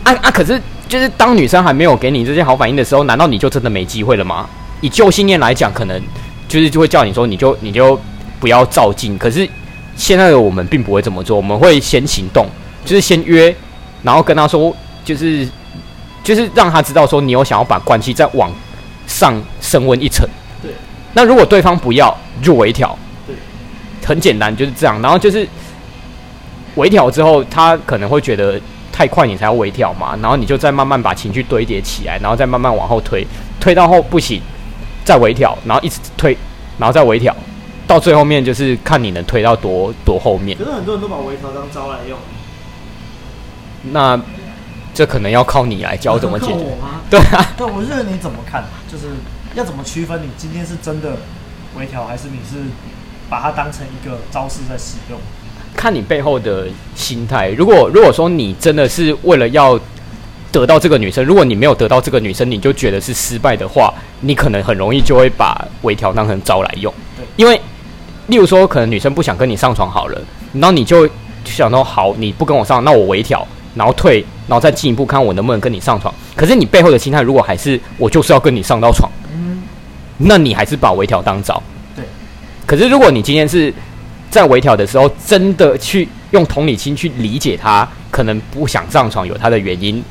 啊啊，可是。就是当女生还没有给你这些好反应的时候，难道你就真的没机会了吗？以旧信念来讲，可能就是就会叫你说，你就你就不要照镜。可是现在的我们并不会这么做，我们会先行动，就是先约，然后跟他说，就是就是让他知道说你有想要把关系再往上升温一层。对。那如果对方不要，就微调。对。很简单，就是这样。然后就是微调之后，他可能会觉得。太快你才要微调嘛，然后你就再慢慢把情绪堆叠起来，然后再慢慢往后推，推到后不行，再微调，然后一直推，然后再微调，到最后面就是看你能推到多多后面。可是很多人都把微调当招来用，那这可能要靠你来教怎么解决。吗？<laughs> 对啊，对，我认为你怎么看？就是要怎么区分你今天是真的微调，还是你是把它当成一个招式在使用？看你背后的心态。如果如果说你真的是为了要得到这个女生，如果你没有得到这个女生，你就觉得是失败的话，你可能很容易就会把微调当成招来用。对，因为例如说，可能女生不想跟你上床好了，然后你就想说，好，你不跟我上，那我微调，然后退，然后再进一步看我能不能跟你上床。可是你背后的心态，如果还是我就是要跟你上到床，嗯，那你还是把微调当招。对。可是如果你今天是在微调的时候，真的去用同理心去理解他，可能不想上床有他的原因，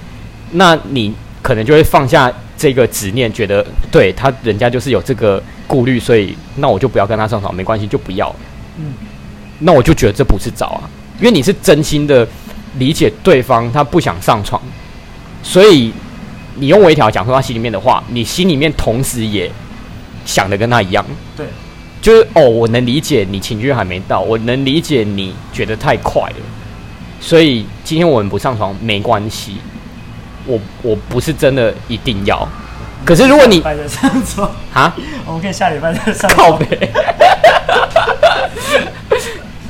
那你可能就会放下这个执念，觉得对他人家就是有这个顾虑，所以那我就不要跟他上床，没关系，就不要。嗯，那我就觉得这不是找啊，因为你是真心的理解对方，他不想上床，所以你用微调讲出他心里面的话，你心里面同时也想的跟他一样。对。就是哦，我能理解你情绪还没到，我能理解你觉得太快了，所以今天我们不上床没关系，我我不是真的一定要，可是如果你上床啊，我们可以下礼拜再上靠北，<laughs>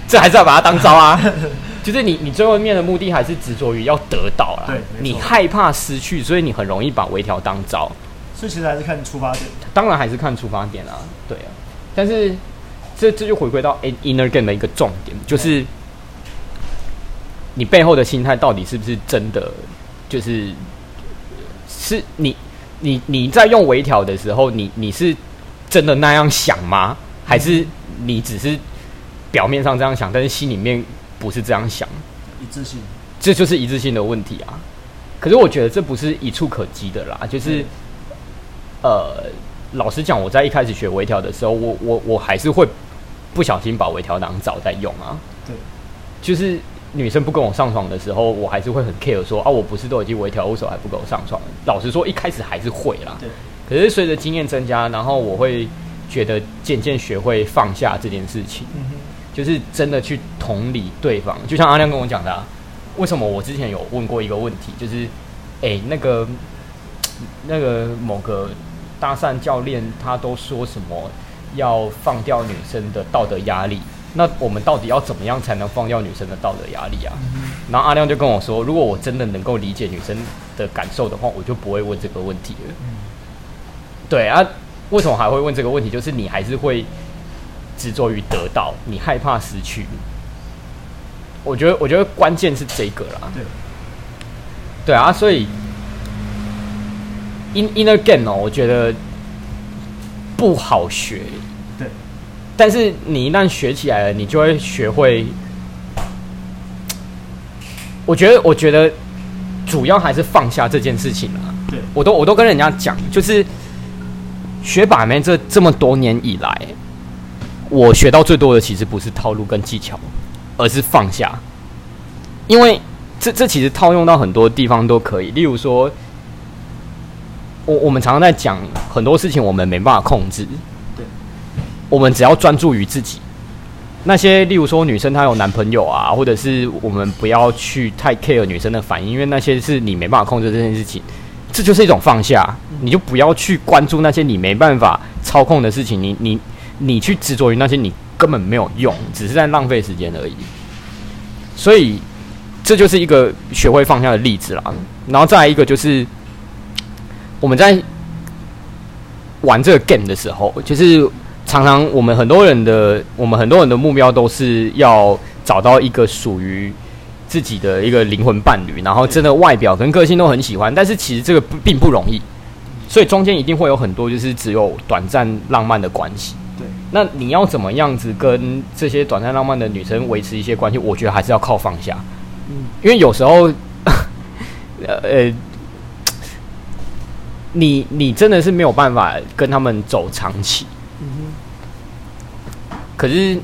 这还是要把它当招啊，<laughs> 就是你你最后面的目的还是执着于要得到啦，对，你害怕失去，所以你很容易把微调当招，所以其实还是看出发点，当然还是看出发点啊，对啊。但是，这这就回归到 inner game 的一个重点，就是你背后的心态到底是不是真的？就是是你你你在用微调的时候，你你是真的那样想吗？还是你只是表面上这样想，但是心里面不是这样想？一致性，这就是一致性的问题啊！可是我觉得这不是一触可及的啦，就是、嗯、呃。老实讲，我在一开始学微调的时候，我我我还是会不小心把微调当早在用啊。对，就是女生不跟我上床的时候，我还是会很 care 说啊，我不是都已经微调，为什么还不跟我上床？老实说，一开始还是会啦。对。可是随着经验增加，然后我会觉得渐渐学会放下这件事情，嗯、就是真的去同理对方。就像阿亮跟我讲的、啊，为什么我之前有问过一个问题，就是，哎、欸，那个那个某个搭讪教练他都说什么要放掉女生的道德压力？那我们到底要怎么样才能放掉女生的道德压力啊？嗯、然后阿亮就跟我说，如果我真的能够理解女生的感受的话，我就不会问这个问题了。嗯、对啊。为什么还会问这个问题？就是你还是会执着于得到，你害怕失去。我觉得，我觉得关键是这个啦。对，对啊，所以 in inner game 哦，我觉得不好学。对，但是你一旦学起来了，你就会学会。我觉得，我觉得主要还是放下这件事情啊。对，我都我都跟人家讲，就是。学把妹这这么多年以来，我学到最多的其实不是套路跟技巧，而是放下。因为这这其实套用到很多地方都可以。例如说，我我们常常在讲很多事情，我们没办法控制。我们只要专注于自己。那些例如说女生她有男朋友啊，或者是我们不要去太 care 女生的反应，因为那些是你没办法控制这件事情。这就是一种放下，你就不要去关注那些你没办法操控的事情，你你你去执着于那些你根本没有用，只是在浪费时间而已。所以这就是一个学会放下的例子啦。然后再来一个就是我们在玩这个 game 的时候，就是常常我们很多人的我们很多人的目标都是要找到一个属于。自己的一个灵魂伴侣，然后真的外表跟个性都很喜欢，但是其实这个并不容易，所以中间一定会有很多就是只有短暂浪漫的关系。对，那你要怎么样子跟这些短暂浪漫的女生维持一些关系？我觉得还是要靠放下。嗯，因为有时候，<laughs> 呃，你你真的是没有办法跟他们走长期。可是。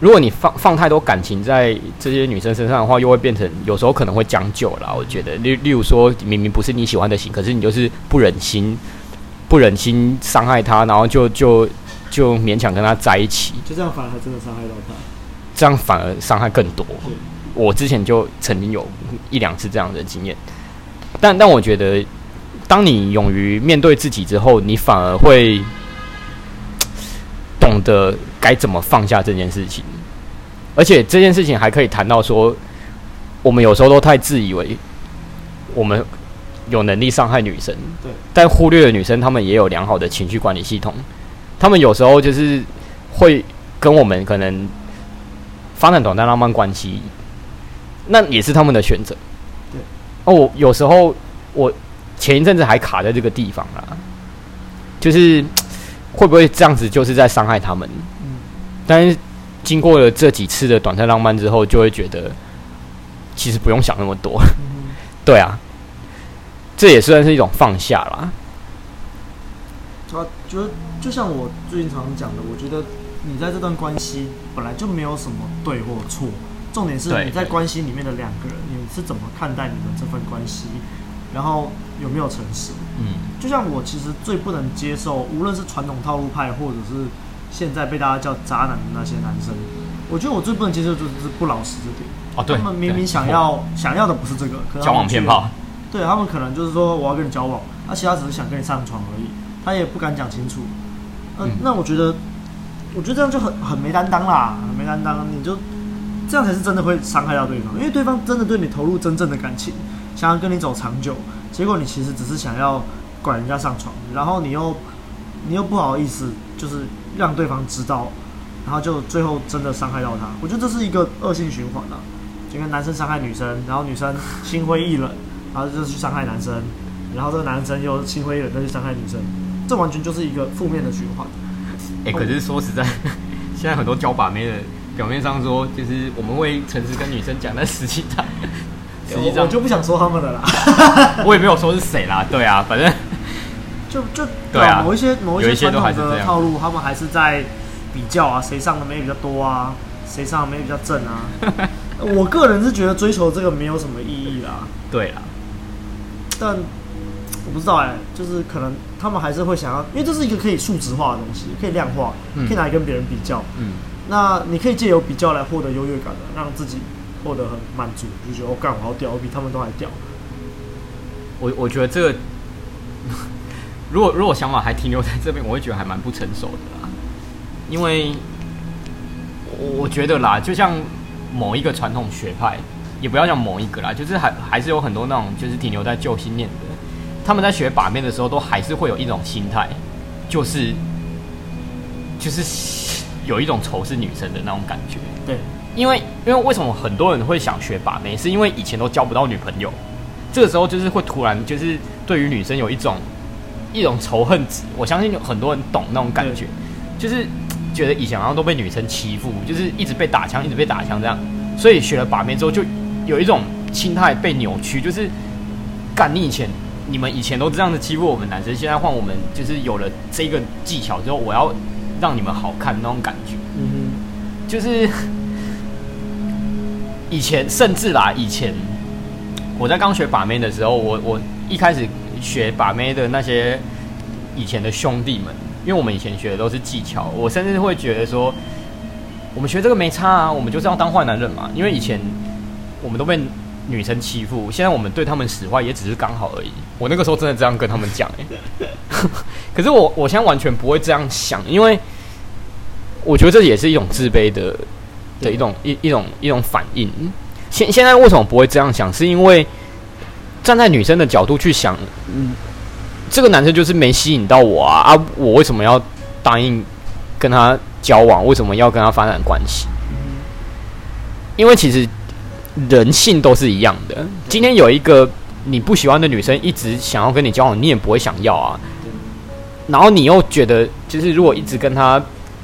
如果你放放太多感情在这些女生身上的话，又会变成有时候可能会将就啦。我觉得，例例如说，明明不是你喜欢的型，可是你就是不忍心，不忍心伤害她，然后就就就勉强跟她在一起，就这样反而还真的伤害到她，这样反而伤害更多。我之前就曾经有一两次这样的经验，但但我觉得，当你勇于面对自己之后，你反而会懂得该怎么放下这件事情。而且这件事情还可以谈到说，我们有时候都太自以为我们有能力伤害女生，对，但忽略了女生她们也有良好的情绪管理系统，她们有时候就是会跟我们可能发展短暂浪漫关系，那也是他们的选择。对，哦，我有时候我前一阵子还卡在这个地方啦，就是会不会这样子就是在伤害他们？嗯，但是。经过了这几次的短暂浪漫之后，就会觉得其实不用想那么多。嗯、<laughs> 对啊，这也算是一种放下啦。就就像我最近常常讲的，我觉得你在这段关系本来就没有什么对或错，重点是你在关系里面的两个人，你是怎么看待你们这份关系，然后有没有诚实。嗯，就像我其实最不能接受，无论是传统套路派或者是。现在被大家叫渣男的那些男生，我觉得我最不能接受就是不老实这点。哦，对，他们明明想要想要的不是这个，可能交往偏炮。对，他们可能就是说我要跟你交往，而其他只是想跟你上床而已，他也不敢讲清楚。呃、嗯，那我觉得，我觉得这样就很很没担当啦，很没担当。你就这样才是真的会伤害到对方，因为对方真的对你投入真正的感情，想要跟你走长久，结果你其实只是想要拐人家上床，然后你又你又不好意思，就是。让对方知道，然后就最后真的伤害到他。我觉得这是一个恶性循环啊，就跟男生伤害女生，然后女生心灰意冷，然后就去伤害男生，然后这个男生又心灰意冷再去伤害女生，这完全就是一个负面的循环。哎、可是说实在，现在很多交把妹的，表面上说就是我们会诚实跟女生讲，但实际上，实际上我就不想说他们的啦，<laughs> 我也没有说是谁啦，对啊，反正。就就对啊，某一些某一些传统的套路，他们还是在比较啊，谁上的妹比较多啊，谁上的妹比较正啊。<laughs> 我个人是觉得追求这个没有什么意义啦。对啦，但我不知道哎、欸，就是可能他们还是会想要，因为这是一个可以数值化的东西，可以量化，可以拿来跟别人比较。嗯，那你可以借由比较来获得优越感的，让自己获得很满足，就觉得我干、哦、我好屌，我比他们都还屌。我我觉得这个，<laughs> 如果如果想法还停留在这边，我会觉得还蛮不成熟的啦。因为我觉得啦，就像某一个传统学派。也不要讲某一个啦，就是还还是有很多那种就是停留在旧信念的，他们在学把妹的时候，都还是会有一种心态，就是就是有一种仇视女生的那种感觉。对，因为因为为什么很多人会想学把妹，是因为以前都交不到女朋友，这个时候就是会突然就是对于女生有一种一种仇恨值。我相信有很多人懂那种感觉，就是觉得以前好像都被女生欺负，就是一直被打枪，一直被打枪这样，所以学了把妹之后就。有一种心态被扭曲，就是干你以前，你们以前都这样子欺负我们男生，现在换我们，就是有了这个技巧之后，我要让你们好看那种感觉。嗯哼，就是以前甚至啦，以前我在刚学把妹的时候，我我一开始学把妹的那些以前的兄弟们，因为我们以前学的都是技巧，我甚至会觉得说，我们学这个没差啊，我们就是要当坏男人嘛，因为以前。我们都被女生欺负，现在我们对他们使坏也只是刚好而已。我那个时候真的这样跟他们讲哎，可是我我现在完全不会这样想，因为我觉得这也是一种自卑的的一种一一种一种反应。现现在为什么不会这样想？是因为站在女生的角度去想，嗯，这个男生就是没吸引到我啊啊！我为什么要答应跟他交往？为什么要跟他发展关系？因为其实。人性都是一样的。今天有一个你不喜欢的女生一直想要跟你交往，你也不会想要啊。然后你又觉得，就是如果一直跟他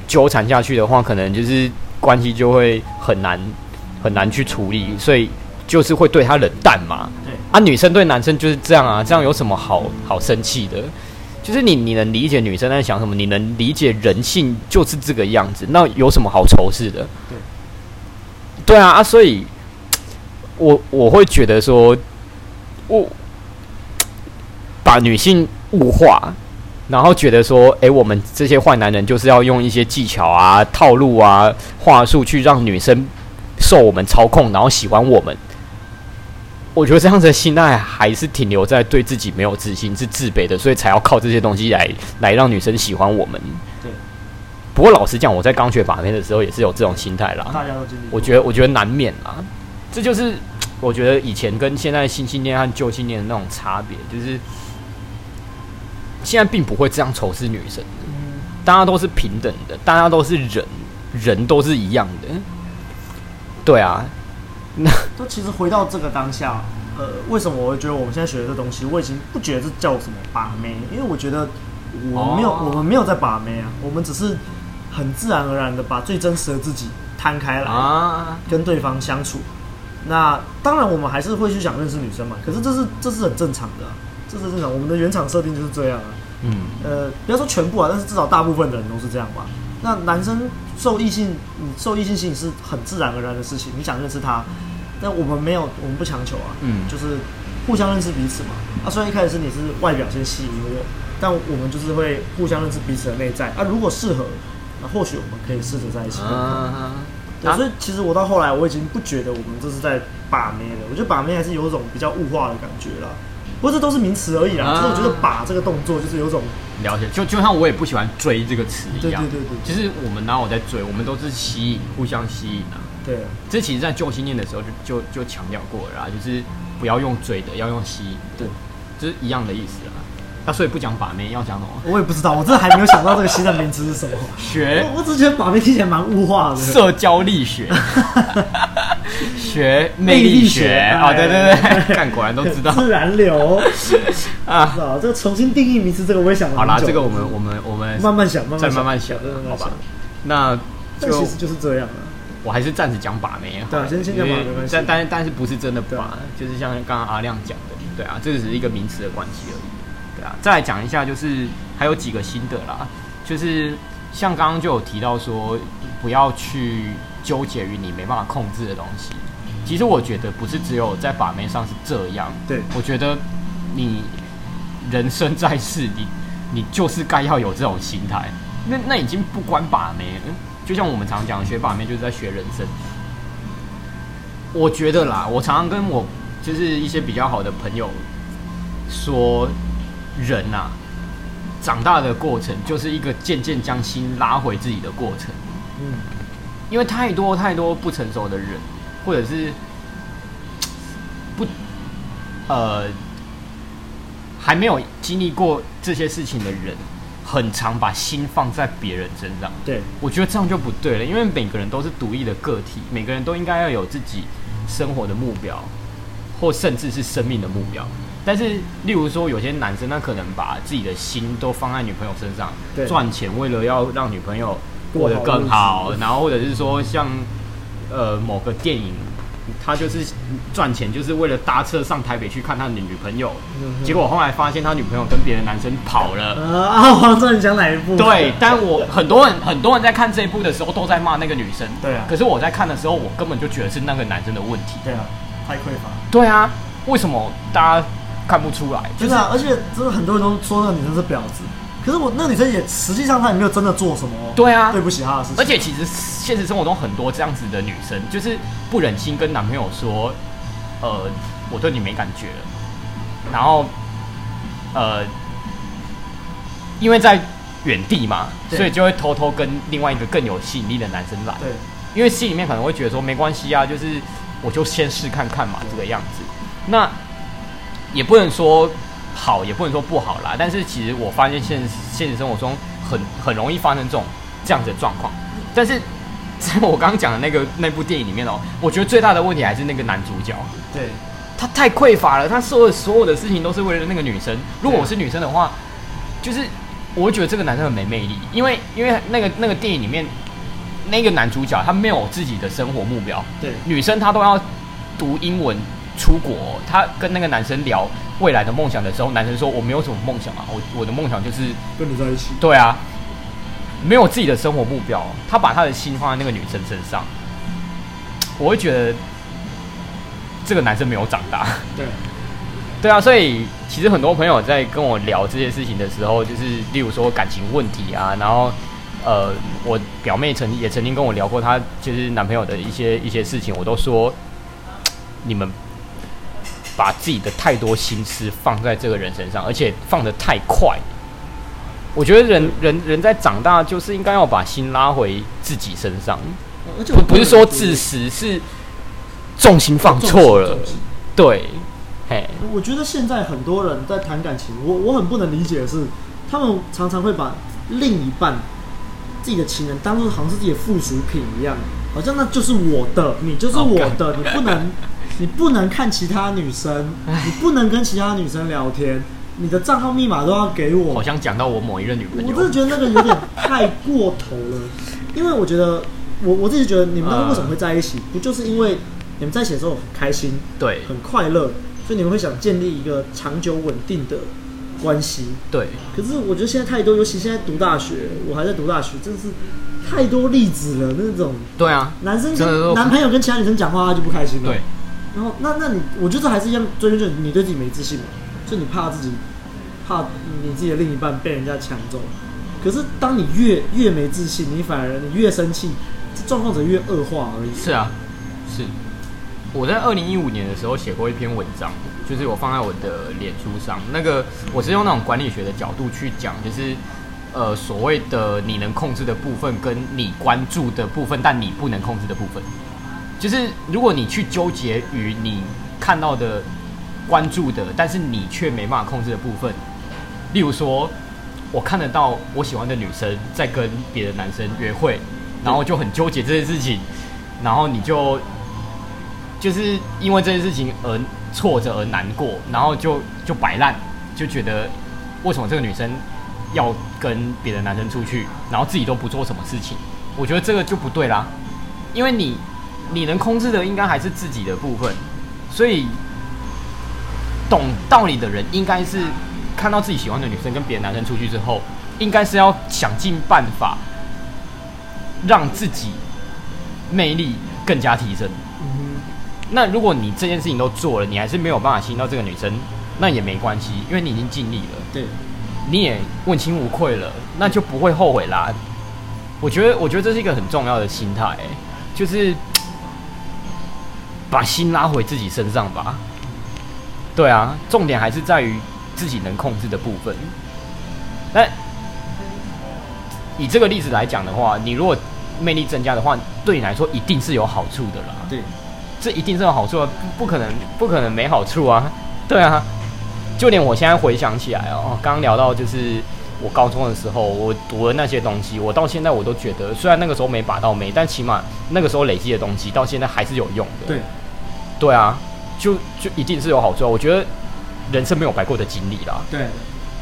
纠缠下去的话，可能就是关系就会很难很难去处理，所以就是会对他冷淡嘛。啊，女生对男生就是这样啊，这样有什么好好生气的？就是你你能理解女生在想什么，你能理解人性就是这个样子，那有什么好仇视的？对，对啊，啊，所以。<tsk> 我我会觉得说，我把女性物化，然后觉得说，诶，我们这些坏男人就是要用一些技巧啊、套路啊、话术去让女生受我们操控，然后喜欢我们。我觉得这样子的心态还是停留在对自己没有自信、是自卑的，所以才要靠这些东西来来让女生喜欢我们。对。不过老实讲，我在刚学把妹的时候也是有这种心态啦。大家都经历。我觉得，我觉得难免啦。这就是。我觉得以前跟现在新信念和旧信念的那种差别，就是现在并不会这样仇视女生，大家都是平等的，大家都是人，人都是一样的。对啊，那 <laughs> 都其实回到这个当下，呃，为什么我会觉得我们现在学的这东西，我已经不觉得这叫什么把妹，因为我觉得我没有，我们没有在把妹啊，我们只是很自然而然的把最真实的自己摊开来啊，跟对方相处。那当然，我们还是会去想认识女生嘛。可是这是这是很正常的，啊，这是正常。我们的原厂设定就是这样啊。嗯。呃，不要说全部啊，但是至少大部分的人都是这样吧。那男生受异性，你受异性吸引是很自然而然的事情。你想认识他，但我们没有，我们不强求啊。嗯。就是互相认识彼此嘛。啊，虽然一开始是你是外表先吸引我，但我们就是会互相认识彼此的内在啊。如果适合，那或许我们可以试着在一起。啊对，所以其实我到后来我已经不觉得我们这是在把妹了，我觉得把妹还是有一种比较物化的感觉啦。不过这都是名词而已啦，啊、就是我觉得把这个动作就是有种了解，就就像我也不喜欢追这个词一样。对对对对，其实我们哪有在追，我们都是吸引，互相吸引啊。对啊，这其实在旧信念的时候就就就强调过了啦，就是不要用追的，要用吸引。对，就是一样的意思啊。那所以不讲把妹，要讲什么？我也不知道，我真的还没有想到这个新的名词是什么。学，我只觉得把妹听起来蛮物化的。社交力学，<laughs> 学魅力学啊！对对对，看果然都知道。自然流 <laughs> 啊！这个重新定义名词，这个我也想了。好啦，这个我们我们我们慢慢想，再慢慢想，好吧？那就其实就是这样了。我还是暂时讲把妹啊。对，先先讲把妹。但但但是不是真的把，就是像刚刚阿亮讲的，对啊，这只是一个名词的关系而已。对啊再来讲一下，就是还有几个心得啦，就是像刚刚就有提到说，不要去纠结于你没办法控制的东西。其实我觉得不是只有在把妹上是这样，对，我觉得你人生在世，你你就是该要有这种心态。那那已经不关把妹，就像我们常讲，学把妹就是在学人生。我觉得啦，我常常跟我就是一些比较好的朋友说，人呐、啊，长大的过程就是一个渐渐将心拉回自己的过程。嗯，因为太多太多不成熟的人，或者是不呃还没有经历过这些事情的人。很常把心放在别人身上，对，我觉得这样就不对了，因为每个人都是独立的个体，每个人都应该要有自己生活的目标，或甚至是生命的目标。但是，例如说有些男生，他可能把自己的心都放在女朋友身上，赚钱，为了要让女朋友过得更好，然后或者是说像呃某个电影。他就是赚钱，就是为了搭车上台北去看他的女朋友。结果后来发现他女朋友跟别的男生跑了。呃，啊，我知道你讲哪一部？对，但我很多人很多人在看这一部的时候都在骂那个女生。对啊。可是我在看的时候，我根本就觉得是那个男生的问题。对啊，太匮乏。对啊，为什么大家看不出来？就是啊，而且真的很多人都说那个女生是婊子。可是我那个女生也实际上她也没有真的做什么，对啊，对不起她的事情。而且其实现实生活中很多这样子的女生，就是不忍心跟男朋友说，呃，我对你没感觉了，然后，呃，因为在远地嘛，所以就会偷偷跟另外一个更有吸引力的男生来，对，因为心里面可能会觉得说没关系啊，就是我就先试看看嘛，这个样子，那也不能说。好也不能说不好啦，但是其实我发现现现实生活中很很容易发生这种这样子的状况。但是在我刚刚讲的那个那部电影里面哦，我觉得最大的问题还是那个男主角，对，他太匮乏了，他所有所有的事情都是为了那个女生。如果我是女生的话，就是我会觉得这个男生很没魅力，因为因为那个那个电影里面那个男主角他没有自己的生活目标，对，女生她都要读英文出国，他跟那个男生聊。未来的梦想的时候，男生说：“我没有什么梦想啊，我我的梦想就是跟你在一起。”对啊，没有自己的生活目标，他把他的心放在那个女生身上，我会觉得这个男生没有长大。对，<laughs> 对啊，所以其实很多朋友在跟我聊这些事情的时候，就是例如说感情问题啊，然后呃，我表妹曾也曾经跟我聊过她就是男朋友的一些一些事情，我都说 <tsk> 你们。把自己的太多心思放在这个人身上，而且放得太快。我觉得人人人在长大，就是应该要把心拉回自己身上，而且不不是说自私，是重心放错了。对，嘿，我觉得现在很多人在谈感情，我我很不能理解的是，他们常常会把另一半自己的情人当做好像是自己的附属品一样，好像那就是我的，你就是我的，你不能。你不能看其他女生，你不能跟其他女生聊天，你的账号密码都要给我。好像讲到我某一任女朋友，我真的觉得那个有点太过头了。<laughs> 因为我觉得，我我自己觉得，你们当初为什么会在一起？不就是因为你们在一起的时候很开心，对，很快乐，所以你们会想建立一个长久稳定的关系。对。可是我觉得现在太多，尤其现在读大学，我还在读大学，真是太多例子了。那种对啊，男生跟男朋友跟其他女生讲话，他就不开心了。对。然后，那那你，我觉得还是一样，追究你对自己没自信嘛，就你怕自己，怕你自己的另一半被人家抢走。可是，当你越越没自信，你反而你越生气，这状况只越恶化而已。是啊，是。我在二零一五年的时候写过一篇文章，就是我放在我的脸书上。那个我是用那种管理学的角度去讲，就是呃所谓的你能控制的部分，跟你关注的部分，但你不能控制的部分。就是如果你去纠结于你看到的、关注的，但是你却没办法控制的部分，例如说，我看得到我喜欢的女生在跟别的男生约会，然后就很纠结这件事情，然后你就就是因为这件事情而挫折而难过，然后就就摆烂，就觉得为什么这个女生要跟别的男生出去，然后自己都不做什么事情，我觉得这个就不对啦，因为你。你能控制的应该还是自己的部分，所以懂道理的人应该是看到自己喜欢的女生跟别的男生出去之后，应该是要想尽办法让自己魅力更加提升。那如果你这件事情都做了，你还是没有办法吸引到这个女生，那也没关系，因为你已经尽力了，对，你也问心无愧了，那就不会后悔啦。我觉得，我觉得这是一个很重要的心态，就是把心拉回自己身上吧。对啊，重点还是在于自己能控制的部分。那以这个例子来讲的话，你如果魅力增加的话，对你来说一定是有好处的啦。对，这一定是有好处的，不可能不可能没好处啊。对啊，就连我现在回想起来哦，刚刚聊到就是我高中的时候，我读的那些东西，我到现在我都觉得，虽然那个时候没把到妹，但起码那个时候累积的东西到现在还是有用的。对，对啊。就就一定是有好处，我觉得人生没有白过的经历啦。对，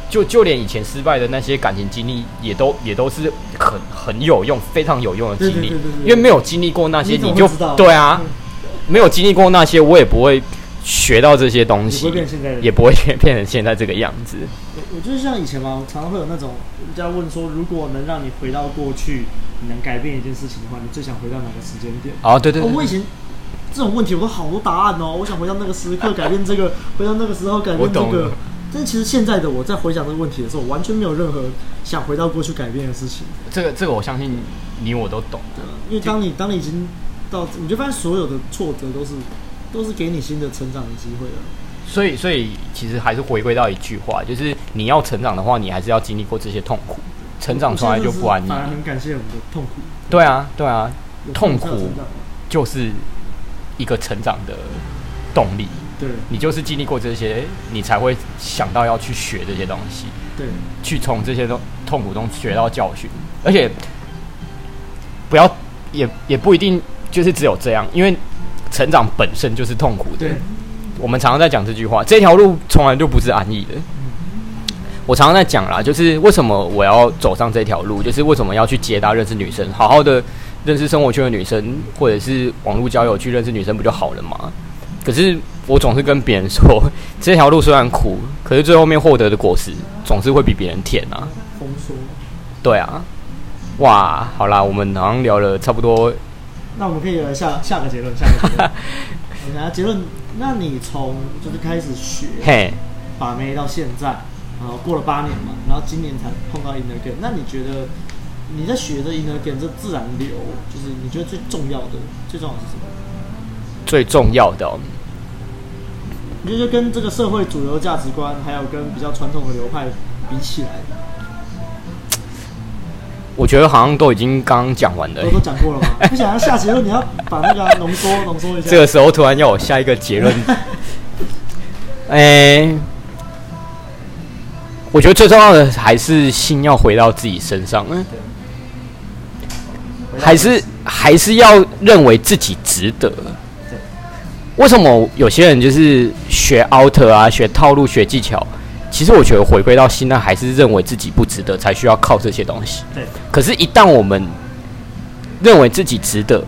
就就连以前失败的那些感情经历，也都也都是很很有用、非常有用的经历。因为没有经历过那些，你就对啊，没有经历过那些，我也不会学到这些东西，也不会变成现在这个样子。我我就是像以前嘛，常常会有那种人家问说，如果能让你回到过去，你能改变一件事情的话，你最想回到哪个时间点？哦，对对，对，我以前。这种问题我都好多答案哦，我想回到那个时刻改变这个，回到那个时候改变这个。但其实现在的我在回想这个问题的时候，完全没有任何想回到过去改变的事情。这个这个我相信你我都懂的，因为当你当你已经到，你就发现所有的挫折都是都是给你新的成长的机会了。所以所以其实还是回归到一句话，就是你要成长的话，你还是要经历过这些痛苦，成长出来就不安逸。反而很感谢我们的痛苦。对啊对啊，痛苦就是。一个成长的动力，对，你就是经历过这些，你才会想到要去学这些东西，对，去从这些痛痛苦中学到教训，而且不要也也不一定就是只有这样，因为成长本身就是痛苦的。对，我们常常在讲这句话，这条路从来就不是安逸的。我常常在讲啦，就是为什么我要走上这条路，就是为什么要去接搭认识女生，好好的。认识生活圈的女生，或者是网络交友去认识女生，不就好了吗？可是我总是跟别人说，这条路虽然苦，可是最后面获得的果实总是会比别人甜啊。丰收。对啊。哇，好啦，我们好像聊了差不多。那我们可以来下下个结论，下个结论。<laughs> 我结论，那你从就是开始学，嘿，把妹到现在，然后过了八年嘛，然后今年才碰到 inner game，那你觉得？你在学的 inner game 这自然流，就是你觉得最重要的，最重要的是什么？最重要的，哦，你觉得跟这个社会主流价值观，还有跟比较传统的流派比起来，我觉得好像都已经刚刚讲完了。我都讲过了吗？<laughs> 不想要下结论，你要把那个浓缩浓缩一下。这个时候突然要我下一个结论，哎、欸。我觉得最重要的还是心要回到自己身上，嗯，还是还是要认为自己值得。为什么有些人就是学 out 啊，学套路，学技巧？其实我觉得回归到心呢，还是认为自己不值得，才需要靠这些东西。对。可是，一旦我们认为自己值得，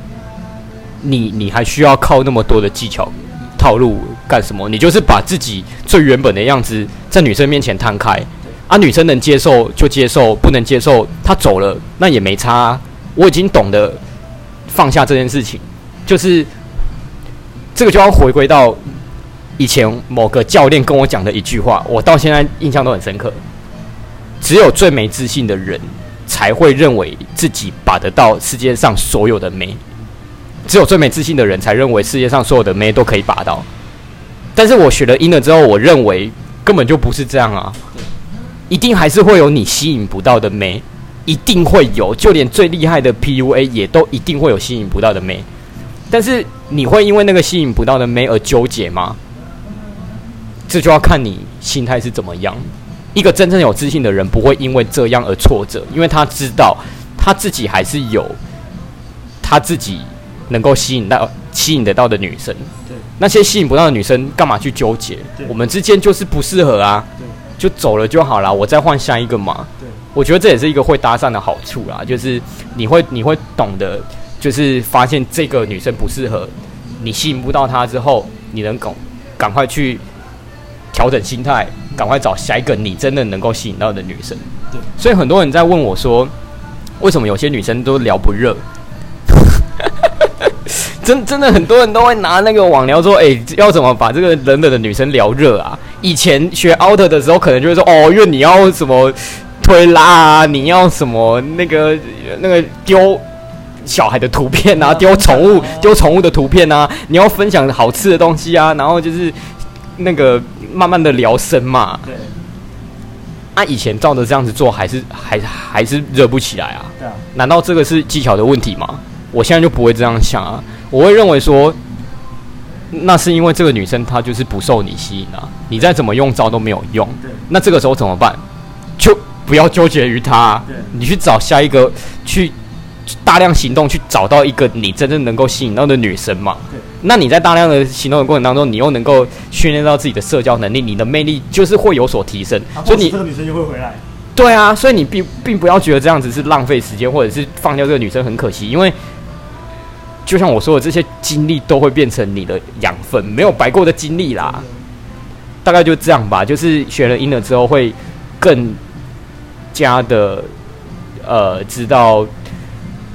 你你还需要靠那么多的技巧套路干什么？你就是把自己最原本的样子在女生面前摊开，啊，女生能接受就接受，不能接受她走了那也没差啊。我已经懂得放下这件事情，就是这个就要回归到以前某个教练跟我讲的一句话，我到现在印象都很深刻。只有最没自信的人才会认为自己把得到世界上所有的美。只有最没自信的人才认为世界上所有的美都可以把到，但是我学了 inner 之后，我认为根本就不是这样啊！一定还是会有你吸引不到的美，一定会有，就连最厉害的 PUA 也都一定会有吸引不到的妹。但是你会因为那个吸引不到的妹而纠结吗？这就要看你心态是怎么样。一个真正有自信的人不会因为这样而挫折，因为他知道他自己还是有他自己。能够吸引到、吸引得到的女生，对那些吸引不到的女生，干嘛去纠结？我们之间就是不适合啊，就走了就好了，我再换下一个嘛。对，我觉得这也是一个会搭讪的好处啦，就是你会你会懂得，就是发现这个女生不适合，你吸引不到她之后，你能赶赶快去调整心态，赶快找下一个你真的能够吸引到的女生。对，所以很多人在问我说，为什么有些女生都聊不热？<laughs> 真真的很多人都会拿那个网聊说，哎、欸，要怎么把这个冷冷的女生聊热啊？以前学 out 的时候，可能就会说哦，因为你要什么推拉啊，你要什么那个那个丢小孩的图片啊，丢宠物丢宠物的图片啊，你要分享好吃的东西啊，然后就是那个慢慢的聊深嘛。对。啊，以前照着这样子做，还是还还是热不起来啊？对啊。难道这个是技巧的问题吗？我现在就不会这样想啊，我会认为说。那是因为这个女生她就是不受你吸引啊，你再怎么用招都没有用。对。那这个时候怎么办？就不要纠结于他。你去找下一个，去大量行动，去找到一个你真正能够吸引到的女生嘛。那你在大量的行动的过程当中，你又能够训练到自己的社交能力，你的魅力就是会有所提升。啊、所以你这个女生就会回来。对啊，所以你并并不要觉得这样子是浪费时间，或者是放掉这个女生很可惜，因为。就像我说的，这些经历都会变成你的养分，没有白过的经历啦。大概就这样吧，就是学了音了之后，会更加的呃，知道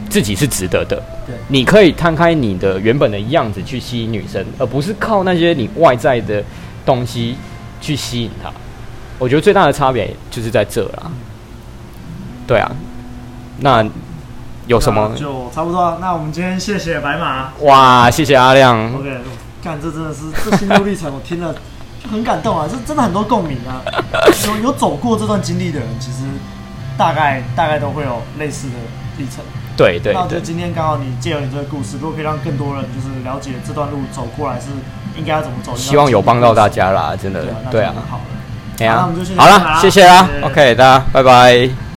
自己是值得的。对，你可以摊开你的原本的样子去吸引女生，而不是靠那些你外在的东西去吸引她。我觉得最大的差别就是在这啦。对啊，那。有什么就差不多。那我们今天谢谢白马。哇，谢谢阿亮。OK，干这真的是这心路历程，我听了就很感动啊！这真的很多共鸣啊。<laughs> 有有走过这段经历的人，其实大概大概都会有类似的历程。对对。那我觉得今天刚好你借由你这个故事，如果可以让更多人就是了解这段路走过来是应该要怎么走，希望有帮到大家啦，真的。对啊。好了。好了，谢谢啦。OK，大家拜拜。